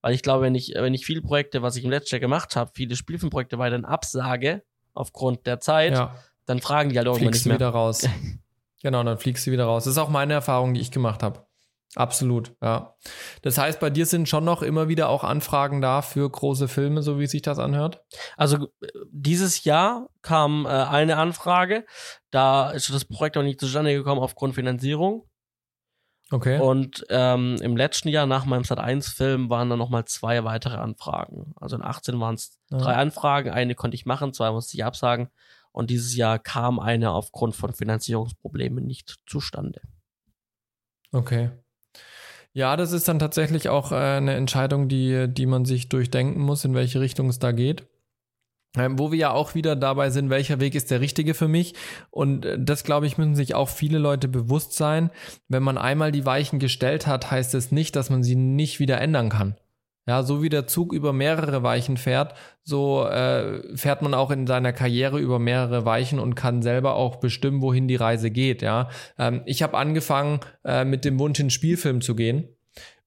Weil ich glaube, wenn ich, wenn ich viele Projekte, was ich im letzten Jahr gemacht habe, viele Spielfilmprojekte weiterhin absage, aufgrund der Zeit, ja. dann fragen die halt irgendwann nicht mehr. wieder raus. (laughs) genau, dann fliegst du wieder raus. Das ist auch meine Erfahrung, die ich gemacht habe. Absolut, ja. Das heißt, bei dir sind schon noch immer wieder auch Anfragen da für große Filme, so wie sich das anhört? Also dieses Jahr kam äh, eine Anfrage, da ist das Projekt auch nicht zustande gekommen aufgrund Finanzierung. Okay. Und ähm, im letzten Jahr nach meinem Sat 1 Film waren dann nochmal zwei weitere Anfragen. Also in 18 waren es ja. drei Anfragen, eine konnte ich machen, zwei musste ich absagen. Und dieses Jahr kam eine aufgrund von Finanzierungsproblemen nicht zustande. Okay. Ja, das ist dann tatsächlich auch äh, eine Entscheidung, die, die man sich durchdenken muss, in welche Richtung es da geht. Ähm, wo wir ja auch wieder dabei sind, welcher Weg ist der richtige für mich. Und äh, das, glaube ich, müssen sich auch viele Leute bewusst sein. Wenn man einmal die Weichen gestellt hat, heißt es nicht, dass man sie nicht wieder ändern kann. Ja, so wie der Zug über mehrere Weichen fährt, so äh, fährt man auch in seiner Karriere über mehrere Weichen und kann selber auch bestimmen, wohin die Reise geht. Ja, ähm, ich habe angefangen äh, mit dem Wunsch, in Spielfilm zu gehen,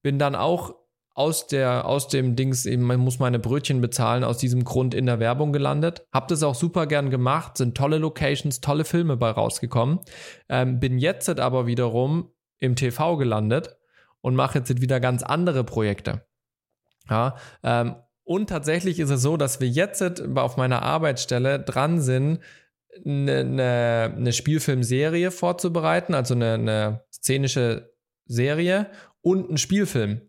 bin dann auch aus der aus dem Dings eben man muss meine Brötchen bezahlen aus diesem Grund in der Werbung gelandet. Hab das auch super gern gemacht sind tolle Locations tolle Filme bei rausgekommen. Ähm, bin jetzt aber wiederum im TV gelandet und mache jetzt wieder ganz andere Projekte ja, ähm, und tatsächlich ist es so, dass wir jetzt auf meiner Arbeitsstelle dran sind, eine, eine, eine Spielfilmserie vorzubereiten, also eine, eine szenische Serie und einen Spielfilm.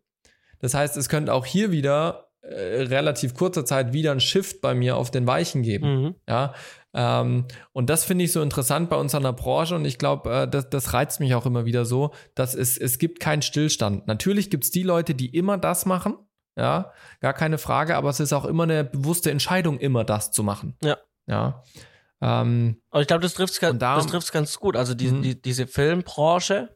Das heißt, es könnte auch hier wieder äh, relativ kurzer Zeit wieder ein Shift bei mir auf den Weichen geben. Mhm. Ja, ähm, und das finde ich so interessant bei uns an der Branche und ich glaube, äh, das, das reizt mich auch immer wieder so, dass es, es gibt keinen Stillstand. Natürlich gibt es die Leute, die immer das machen ja, gar keine Frage, aber es ist auch immer eine bewusste Entscheidung, immer das zu machen. Ja. Ja. Ähm, aber ich glaube, das trifft es da, ganz gut. Also die, mhm. die, diese Filmbranche,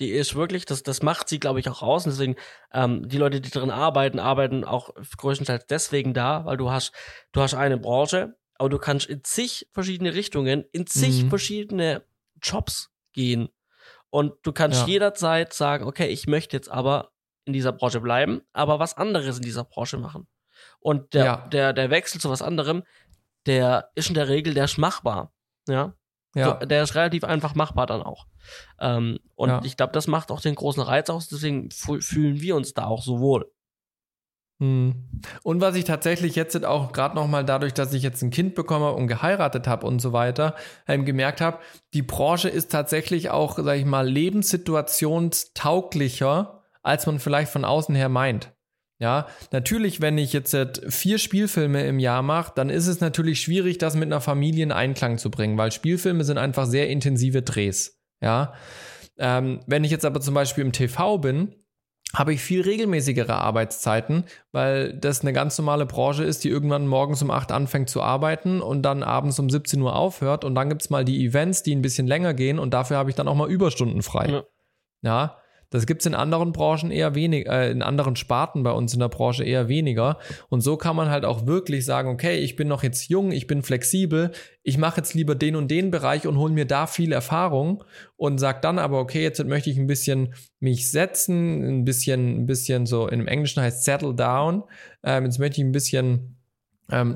die ist wirklich, das, das macht sie, glaube ich, auch aus. Und deswegen, ähm, die Leute, die darin arbeiten, arbeiten auch größtenteils deswegen da, weil du hast, du hast eine Branche, aber du kannst in zig verschiedene Richtungen, in zig mhm. verschiedene Jobs gehen. Und du kannst ja. jederzeit sagen, okay, ich möchte jetzt aber in dieser Branche bleiben, aber was anderes in dieser Branche machen. Und der, ja. der, der Wechsel zu was anderem, der ist in der Regel, der ist machbar. Ja. ja. So, der ist relativ einfach machbar dann auch. Ähm, und ja. ich glaube, das macht auch den großen Reiz aus, deswegen fühlen wir uns da auch so wohl. Hm. Und was ich tatsächlich jetzt auch gerade nochmal dadurch, dass ich jetzt ein Kind bekomme und geheiratet habe und so weiter, ähm, gemerkt habe, die Branche ist tatsächlich auch, sag ich mal, lebenssituationstauglicher als man vielleicht von außen her meint. Ja, natürlich, wenn ich jetzt vier Spielfilme im Jahr mache, dann ist es natürlich schwierig, das mit einer Familie in Einklang zu bringen, weil Spielfilme sind einfach sehr intensive Drehs. Ja, ähm, wenn ich jetzt aber zum Beispiel im TV bin, habe ich viel regelmäßigere Arbeitszeiten, weil das eine ganz normale Branche ist, die irgendwann morgens um 8 anfängt zu arbeiten und dann abends um 17 Uhr aufhört und dann gibt es mal die Events, die ein bisschen länger gehen und dafür habe ich dann auch mal Überstunden frei. Ja. ja. Das gibt es in anderen Branchen eher weniger, äh, in anderen Sparten bei uns in der Branche eher weniger. Und so kann man halt auch wirklich sagen, okay, ich bin noch jetzt jung, ich bin flexibel, ich mache jetzt lieber den und den Bereich und hole mir da viel Erfahrung und sag dann aber, okay, jetzt möchte ich ein bisschen mich setzen, ein bisschen, ein bisschen so, im Englischen heißt settle down. Ähm, jetzt möchte ich ein bisschen ähm,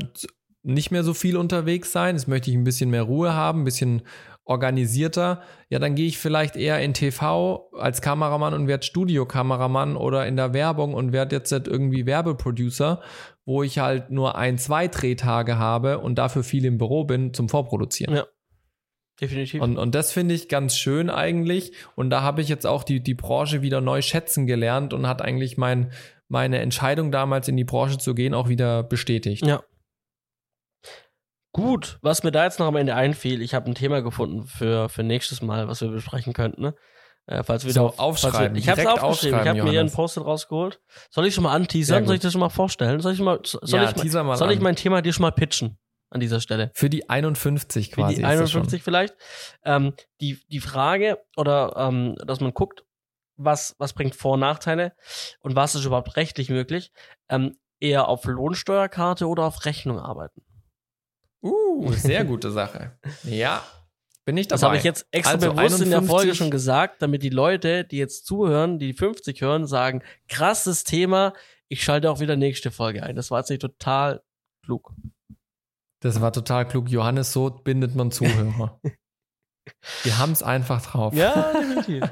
nicht mehr so viel unterwegs sein, jetzt möchte ich ein bisschen mehr Ruhe haben, ein bisschen organisierter, ja, dann gehe ich vielleicht eher in TV als Kameramann und werde Studiokameramann oder in der Werbung und werde jetzt halt irgendwie Werbeproducer, wo ich halt nur ein, zwei Drehtage habe und dafür viel im Büro bin zum Vorproduzieren. Ja. Definitiv. Und, und das finde ich ganz schön eigentlich. Und da habe ich jetzt auch die, die Branche wieder neu schätzen gelernt und hat eigentlich mein, meine Entscheidung damals in die Branche zu gehen auch wieder bestätigt. Ja, Gut, was mir da jetzt noch am Ende einfiel, ich habe ein Thema gefunden für, für nächstes Mal, was wir besprechen könnten. Ne? Äh, falls wir so, wieder aufschreiben. Wir, ich habe es aufgeschrieben. Ich habe mir hier ein Post-it rausgeholt. Soll ich schon mal anteasern? Soll ich das schon mal vorstellen? Soll ich mal, soll ja, ich, mal, mal soll ich mein Thema dir schon mal pitchen an dieser Stelle? Für die 51 quasi. Für die 51 vielleicht. Ähm, die, die Frage oder ähm, dass man guckt, was, was bringt Vor- und Nachteile und was ist überhaupt rechtlich möglich, ähm, eher auf Lohnsteuerkarte oder auf Rechnung arbeiten. Uh, (laughs) sehr gute Sache. Ja, bin ich dabei. Das habe ich jetzt extra also bewusst 51. in der Folge schon gesagt, damit die Leute, die jetzt zuhören, die 50 hören, sagen, krasses Thema, ich schalte auch wieder nächste Folge ein. Das war jetzt nicht total klug. Das war total klug. Johannes, so bindet man Zuhörer. (laughs) Wir haben es einfach drauf. Ja, definitiv.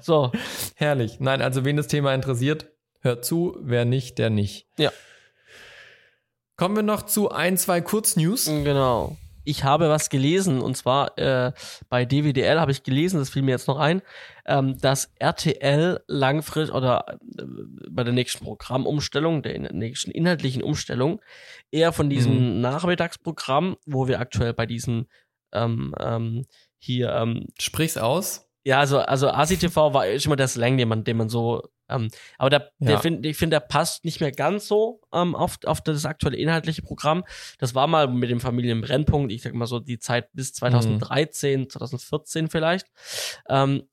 So. (laughs) Herrlich. Nein, also wen das Thema interessiert, hört zu. Wer nicht, der nicht. Ja. Kommen wir noch zu ein, zwei Kurznews. Genau. Ich habe was gelesen und zwar äh, bei DWDL habe ich gelesen, das fiel mir jetzt noch ein, ähm, dass RTL langfristig oder äh, bei der nächsten Programmumstellung, der nächsten inhaltlichen Umstellung, eher von diesem mhm. Nachmittagsprogramm, wo wir aktuell bei diesen ähm, ähm, hier ähm, Sprich's aus. Ja, also, also ASI-TV war immer der Slang, den man, den man so, ähm, aber der, der ja. find, ich finde, der passt nicht mehr ganz so ähm, auf, auf das aktuelle inhaltliche Programm. Das war mal mit dem Familienbrennpunkt, ich sag mal so die Zeit bis 2013, mhm. 2014 vielleicht. Ähm,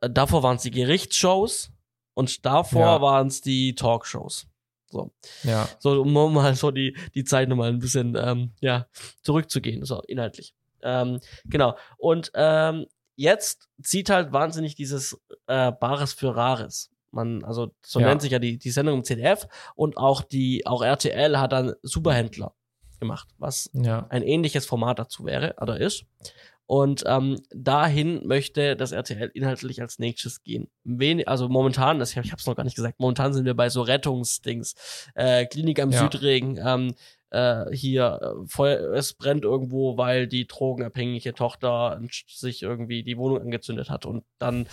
davor waren es die Gerichtsshows und davor ja. waren es die Talkshows. So, Ja. so um um mal so die, die Zeit nochmal ein bisschen ähm, ja, zurückzugehen, so inhaltlich. Ähm, genau. Und ähm, jetzt zieht halt wahnsinnig dieses äh, Bares für Rares. Man, also so Ja. nennt sich ja die, die Sendung im ZDF und auch die, auch RTL hat dann Superhändler gemacht, was Ja. ein ähnliches Format dazu wäre oder ist. Und ähm, dahin möchte das RTL inhaltlich als nächstes gehen. Wen, also momentan, das, ich habe es noch gar nicht gesagt, momentan sind wir bei so Rettungsdings, äh, Klinik am Ja. Südregen, ähm, äh, hier äh, Feuer, es brennt irgendwo, weil die drogenabhängige Tochter sich irgendwie die Wohnung angezündet hat und dann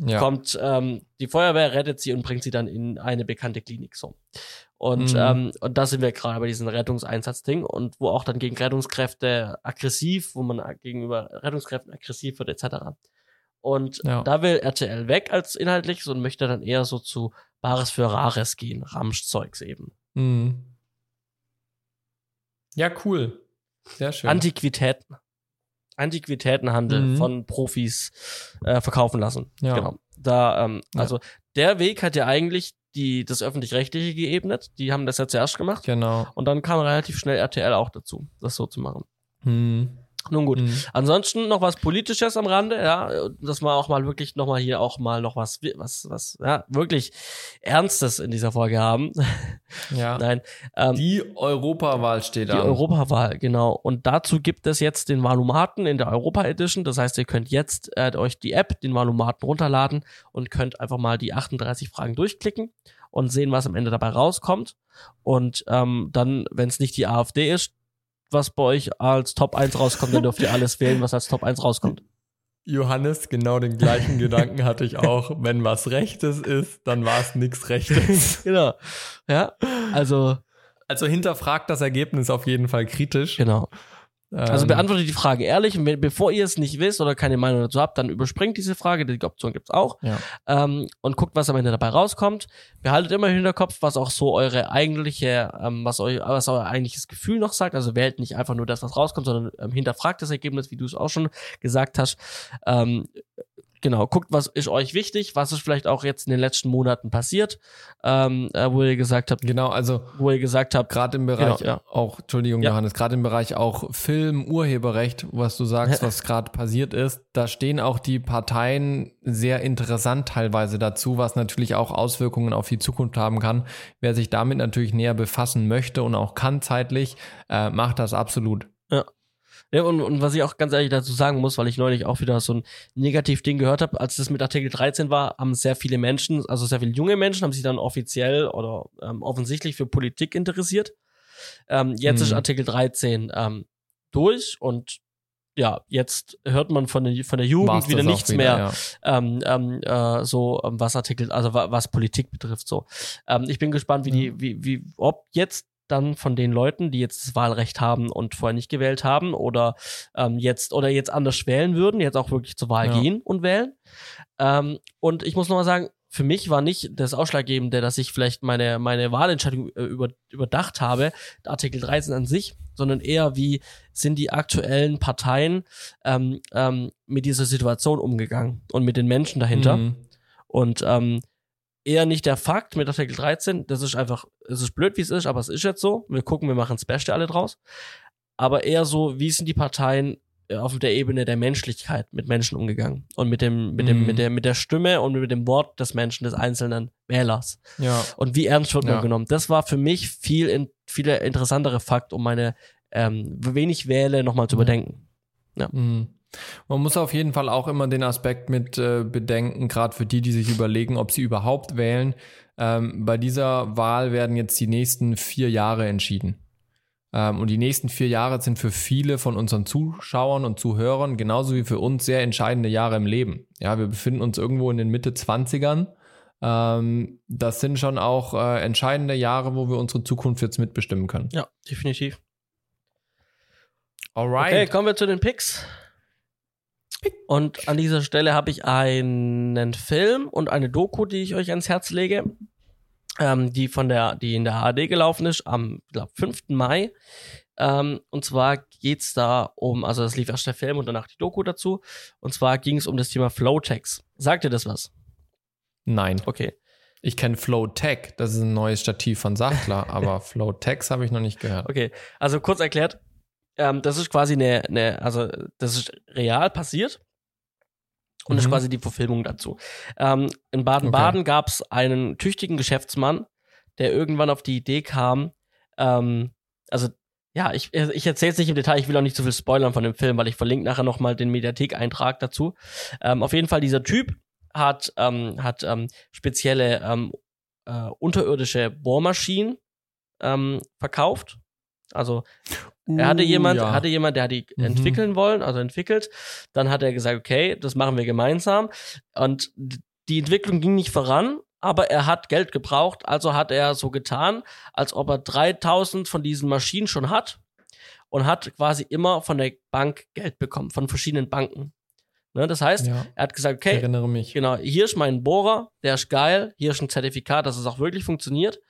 Ja. kommt ähm, die Feuerwehr, rettet sie und bringt sie dann in eine bekannte Klinik. So. Und, Mhm. ähm, und da sind wir gerade bei diesem Rettungseinsatzding und wo auch dann gegen Rettungskräfte aggressiv, wo man gegenüber Rettungskräften aggressiv wird, etc. Und Ja. da will RTL weg als inhaltliches und möchte dann eher so zu Bares für Rares gehen, Ramschzeugs eben. Mhm. Ja, cool. Sehr schön. Antiquitäten. Antiquitätenhandel Mhm. von Profis äh, verkaufen lassen. Ja. Genau. Da, ähm, Ja. also der Weg hat ja eigentlich die, das öffentlich-rechtliche geebnet. Die haben das ja zuerst gemacht. genau. Und dann kam relativ schnell RTL auch dazu, das so zu machen. Mhm. Nun gut. Mhm. Ansonsten noch was Politisches am Rande, ja, dass wir auch mal wirklich noch mal hier auch mal noch was, was, was, ja, wirklich Ernstes in dieser Folge haben. Ja. (laughs) Nein, ähm, Die Europawahl steht Die an. Europawahl, genau. Und dazu gibt es jetzt den Valumaten in der Europa Edition. Das heißt, ihr könnt jetzt äh, euch die App, den Valumaten runterladen und könnt einfach mal die 38 Fragen durchklicken und sehen, was am Ende dabei rauskommt. Und ähm, dann, wenn es nicht die AfD ist, was bei euch als Top 1 rauskommt, dann dürft ihr alles wählen, was als Top 1 rauskommt. Johannes, genau den gleichen (laughs) Gedanken hatte ich auch. Wenn was Rechtes ist, dann war es nichts Rechtes. (laughs) genau. Ja, also, Also hinterfragt das Ergebnis auf jeden Fall kritisch. genau. Also Ähm, beantwortet die Frage ehrlich und wenn, bevor ihr es nicht wisst oder keine Meinung dazu habt, dann überspringt diese Frage, die Option gibt's auch Ja. ähm, und guckt, was am Ende dabei rauskommt. Behaltet immer im Hinterkopf, was auch so eure eigentliche, ähm, was, eu, was euer eigentliches Gefühl noch sagt. Also wählt nicht einfach nur das, was rauskommt, sondern ähm, hinterfragt das Ergebnis, wie du es auch schon gesagt hast. Ähm, Genau, guckt, was ist euch wichtig, was ist vielleicht auch jetzt in den letzten Monaten passiert, ähm, äh, wo ihr gesagt habt, Genau, also wo ihr gesagt habt, gerade im Bereich Genau, ja. auch, Entschuldigung, Ja. Johannes, gerade im Bereich auch Film, Urheberrecht, was du sagst, (laughs) was gerade passiert ist, da stehen auch die Parteien sehr interessant teilweise dazu, was natürlich auch Auswirkungen auf die Zukunft haben kann. Wer sich damit natürlich näher befassen möchte und auch kann zeitlich, äh, macht das absolut. Ja, und, und was ich auch ganz ehrlich dazu sagen muss, weil ich neulich auch wieder so ein Negativ-Ding gehört habe, als das mit Artikel 13 war, haben sehr viele Menschen, also sehr viele junge Menschen, haben sich dann offiziell oder ähm, offensichtlich für Politik interessiert. Ähm, jetzt Mhm. ist Artikel 13 ähm, durch und ja, jetzt hört man von der, von der Jugend War's wieder nichts mehr ja. ähm, ähm, äh, so ähm, was Artikel, also wa was Politik betrifft. So, ähm, ich bin gespannt, wie die, wie, wie, ob jetzt dann von den Leuten, die jetzt das Wahlrecht haben und vorher nicht gewählt haben oder ähm, jetzt oder jetzt anders wählen würden, jetzt auch wirklich zur Wahl Ja. gehen und wählen. Ähm, und ich muss noch mal sagen, für mich war nicht das Ausschlaggebende, dass ich vielleicht meine, meine Wahlentscheidung äh, über, überdacht habe, Artikel 13 an sich, sondern eher, wie sind die aktuellen Parteien ähm, ähm, mit dieser Situation umgegangen und mit den Menschen dahinter. Mhm. Und ähm, eher nicht der Fakt mit Artikel 13, das ist einfach, es ist blöd, wie es ist, aber es ist jetzt so. Wir gucken, wir machen das Beste alle draus. Aber eher so, wie sind die Parteien äh, auf der Ebene der Menschlichkeit mit Menschen umgegangen und mit dem, mit dem, Mhm. mit der, mit der Stimme und mit dem Wort des Menschen, des einzelnen Wählers. Ja. Und wie ernst wird man Ja. genommen? Das war für mich viel, in, viel interessantere Fakt, um meine, ähm, wen ich wähle, nochmal zu Ja. überdenken. Mhm. Man muss auf jeden Fall auch immer den Aspekt mit äh, bedenken, gerade für die, die sich überlegen, ob sie überhaupt wählen. Ähm, bei dieser Wahl werden jetzt die nächsten vier Jahre entschieden. Ähm, und die nächsten vier Jahre sind für viele von unseren Zuschauern und Zuhörern genauso wie für uns sehr entscheidende Jahre im Leben. Ja, wir befinden uns irgendwo in den Mitte 20ern. Ähm, das sind schon auch äh, entscheidende Jahre, wo wir unsere Zukunft jetzt mitbestimmen können. Ja, definitiv. Alright. Okay, kommen wir zu den Picks. Und an dieser Stelle habe ich einen Film und eine Doku, die ich euch ans Herz lege, ähm, die von der, die in der ARD gelaufen ist am, glaube 5. Mai. Ähm, und zwar geht's da um, also das lief erst der Film und danach die Doku dazu. Und zwar ging es um das Thema Flowtext. Sagt ihr das was? Nein. Okay. Ich kenne Flow-Tech, das ist ein neues Stativ von Sachtler, aber (laughs) Flow-Tex habe ich noch nicht gehört. Okay, also kurz erklärt, ähm, das ist quasi eine, eine, also das ist real passiert und das ist Mhm. quasi die Verfilmung dazu. Ähm, in Baden-Baden gab es einen tüchtigen Geschäftsmann, der irgendwann auf die Idee kam, ähm, also ja, ich, ich erzähle es nicht im Detail, ich will auch nicht zu viel spoilern von dem Film, weil ich verlinke nachher nochmal den Mediathek-Eintrag dazu. Ähm, auf jeden Fall, dieser Typ hat, ähm, hat ähm, spezielle ähm, äh, unterirdische Bohrmaschinen ähm, verkauft. Also er hatte Uh, jemand, ja. hatte jemand, der hat die Mhm. entwickeln wollen, also entwickelt. Dann hat er gesagt, okay, das machen wir gemeinsam. Und die Entwicklung ging nicht voran, aber er hat Geld gebraucht, also hat er so getan, als ob er 3000 von diesen Maschinen schon hat und hat quasi immer von der Bank Geld bekommen, von verschiedenen Banken. Ne, das heißt, ja, er hat gesagt, okay, erinnere mich. Genau, hier ist mein Bohrer, der ist geil, hier ist ein Zertifikat, dass es auch wirklich funktioniert.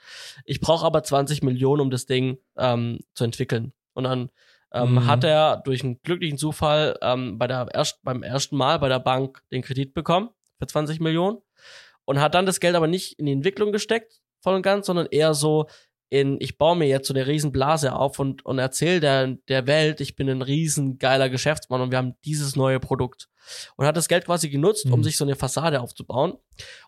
Ich brauche aber 20 Millionen, um das Ding ähm, zu entwickeln. Und dann ähm, Mhm. hat er durch einen glücklichen Zufall ähm, bei der erst, beim ersten Mal bei der Bank den Kredit bekommen für 20 Millionen und hat dann das Geld aber nicht in die Entwicklung gesteckt, voll und ganz, sondern eher so in, ich baue mir jetzt so eine riesen Blase auf und, und erzähle der, der Welt, ich bin ein riesen geiler Geschäftsmann und wir haben dieses neue Produkt. Und hat das Geld quasi genutzt, um Mhm. sich so eine Fassade aufzubauen.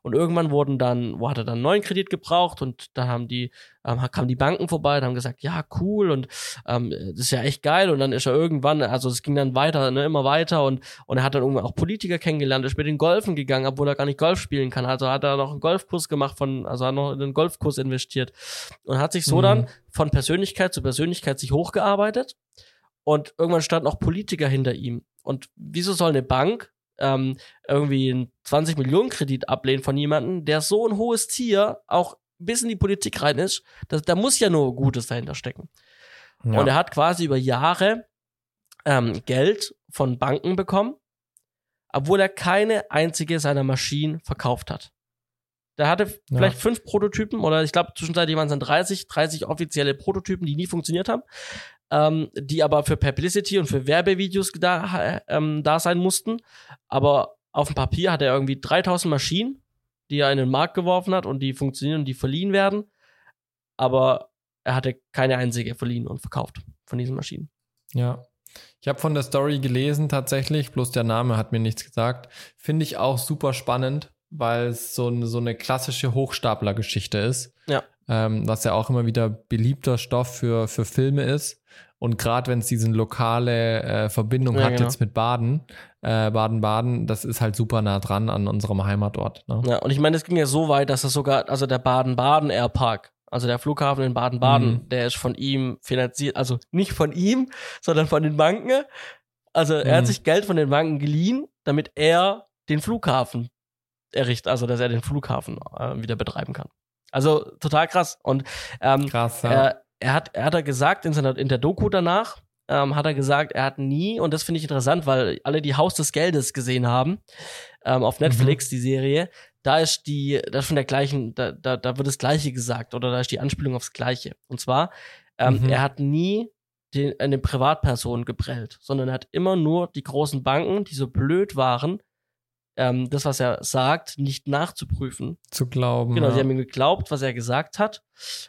Und irgendwann wurden dann, wo hat er dann einen neuen Kredit gebraucht und da haben die, ähm, kamen die Banken vorbei und haben gesagt, ja, cool und ähm, das ist ja echt geil. Und dann ist er irgendwann, also es ging dann weiter, ne, immer weiter und, und er hat dann irgendwann auch Politiker kennengelernt, ist mit den Golfen gegangen, obwohl er gar nicht Golf spielen kann. Also hat er noch einen Golfkurs gemacht von, also hat noch in einen Golfkurs investiert und hat sich so Mhm. dann von Persönlichkeit zu Persönlichkeit sich hochgearbeitet. Und irgendwann standen auch Politiker hinter ihm. Und wieso soll eine Bank ähm, irgendwie einen 20 Millionen Kredit ablehnen von jemandem, der so ein hohes Tier auch bis in die Politik rein ist? Das, da muss ja nur Gutes dahinter stecken. Ja. Und er hat quasi über Jahre ähm, Geld von Banken bekommen, obwohl er keine einzige seiner Maschinen verkauft hat. Der hatte Ja. vielleicht fünf Prototypen oder ich glaube zwischenzeitlich waren es dann 30, 30 offizielle Prototypen, die nie funktioniert haben, ähm, die aber für Publicity und für Werbevideos da, ähm, da sein mussten. Aber auf dem Papier hat er irgendwie 3000 Maschinen, die er in den Markt geworfen hat und die funktionieren und die verliehen werden. Aber er hatte keine einzige verliehen und verkauft von diesen Maschinen. Ja. Ich habe von der Story gelesen tatsächlich, bloß der Name hat mir nichts gesagt. Finde ich auch super spannend, weil es so, eine- so eine klassische Hochstapler-Geschichte ist. Ja. Ähm, was ja auch immer wieder beliebter Stoff für, für Filme ist. Und gerade wenn es diese lokale äh, Verbindung Ja, hat genau. jetzt mit Baden, äh, Baden-Baden, das ist halt super nah dran an unserem Heimatort. Ne? Ja, und ich meine, es ging ja so weit, dass das sogar, also der Baden-Baden Airpark, also der Flughafen in Baden-Baden, Mhm. der ist von ihm finanziert, also nicht von ihm, sondern von den Banken. Also er hat Mhm. sich Geld von den Banken geliehen, damit er den Flughafen errichtet, also dass er den Flughafen äh, wieder betreiben kann. Also total krass. Und ähm, Krass, ja. er, er hat, er hat er gesagt in seiner in der Doku danach, ähm, hat er gesagt, er hat nie und das finde ich interessant, weil alle die Haus des Geldes gesehen haben ähm, auf Netflix die Serie, da ist die, da ist von der gleichen, da, da, da wird das Gleiche gesagt oder da ist die Anspielung aufs Gleiche. Und zwar, ähm, Mhm. er hat nie den, eine Privatperson geprellt, sondern er hat immer nur die großen Banken, die so blöd waren, ähm, das, was er sagt, nicht nachzuprüfen. Zu glauben. Genau, ja. sie haben ihm geglaubt, was er gesagt hat.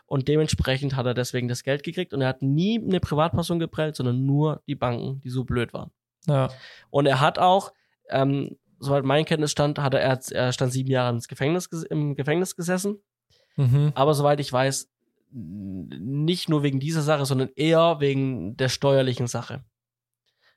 Und dementsprechend hat er deswegen das Geld gekriegt. Und er hat nie eine Privatperson geprellt, sondern nur die Banken, die so blöd waren. ja. Und er hat auch, ähm, soweit mein Kenntnisstand, hat er, er, er stand sieben Jahre ins Gefängnis, im Gefängnis gesessen. Mhm. Aber soweit ich weiß, nicht nur wegen dieser Sache, sondern eher wegen der steuerlichen Sache.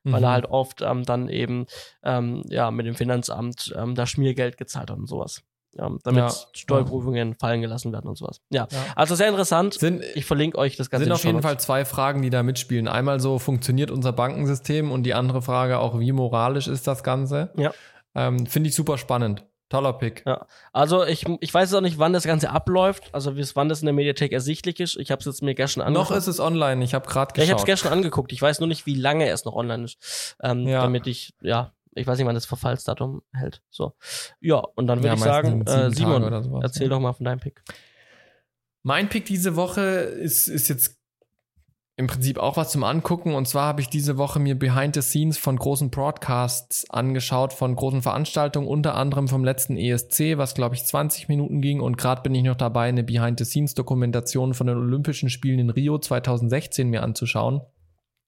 Weil Mhm. er halt oft ähm, dann eben ähm, ja, mit dem Finanzamt ähm, da Schmiergeld gezahlt hat und sowas. Ähm, damit Ja. Steuerprüfungen fallen gelassen werden und sowas. Ja, Ja. also sehr interessant. Sind, Ich verlinke euch das Ganze. sind in auf den jeden Fall zwei Fragen, die da mitspielen. Einmal so, funktioniert unser Bankensystem? Und die andere Frage auch, wie moralisch ist das Ganze? Ja. Ähm, Finde ich super spannend. Toller Pick. Ja. Also ich, ich weiß jetzt auch nicht, wann das Ganze abläuft, also bis wann das in der Mediathek ersichtlich ist. Ich habe es jetzt mir gestern angeguckt. Noch ist es online. Ich habe gerade ja, ich habe es geschaut. gestern angeguckt. Ich weiß nur nicht, wie lange es noch online ist, ähm, Ja. damit ich ja, ich weiß nicht, wann das Verfallsdatum hält. So, ja, und dann würde ich sagen, äh, Simon, sowas, erzähl doch mal von deinem Pick. Mein Pick diese Woche ist, ist jetzt im Prinzip auch was zum Angucken. Und zwar habe ich diese Woche mir Behind the Scenes von großen Broadcasts angeschaut, von großen Veranstaltungen, unter anderem vom letzten ESC, was glaube ich 20 Minuten ging. Und gerade bin ich noch dabei, eine Behind the Scenes Dokumentation von den Olympischen Spielen in Rio 2016 mir anzuschauen.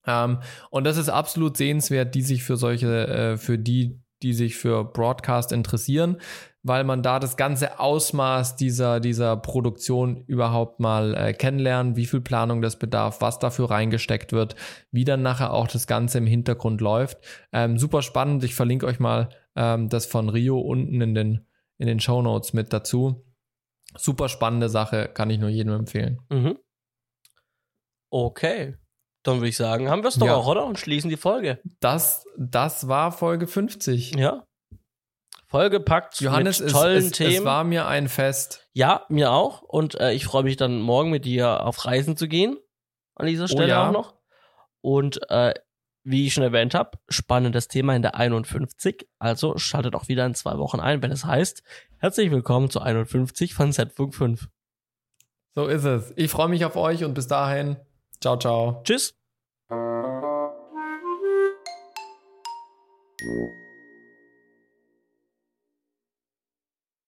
Ähm, und das ist absolut sehenswert, die sich für solche, äh, für die, die sich für Broadcast interessieren, weil man da das ganze Ausmaß dieser, dieser Produktion überhaupt mal äh, kennenlernt, wie viel Planung das bedarf, was dafür reingesteckt wird, wie dann nachher auch das Ganze im Hintergrund läuft. Ähm, super spannend. Ich verlinke euch mal ähm, das von Rio unten in den, in den Show Notes mit dazu. Super spannende Sache, kann ich nur jedem empfehlen. Mhm. Okay. Dann würde ich sagen, haben wir es doch Ja. auch, oder? Und schließen die Folge. Das, das war Folge 50. Ja. Vollgepackt Johannes, mit tollen es, Themen. es war mir ein Fest. ja, mir auch. Und äh, ich freue mich dann morgen mit dir auf Reisen zu gehen. An dieser Stelle Oh ja. auch noch. Und äh, wie ich schon erwähnt habe, spannendes Thema in der 51. Also schaltet auch wieder in zwei Wochen ein, wenn es heißt, herzlich willkommen zu 51 von Z-Funk 5. So ist es. Ich freue mich auf euch und bis dahin. Ciao, ciao. Tschüss.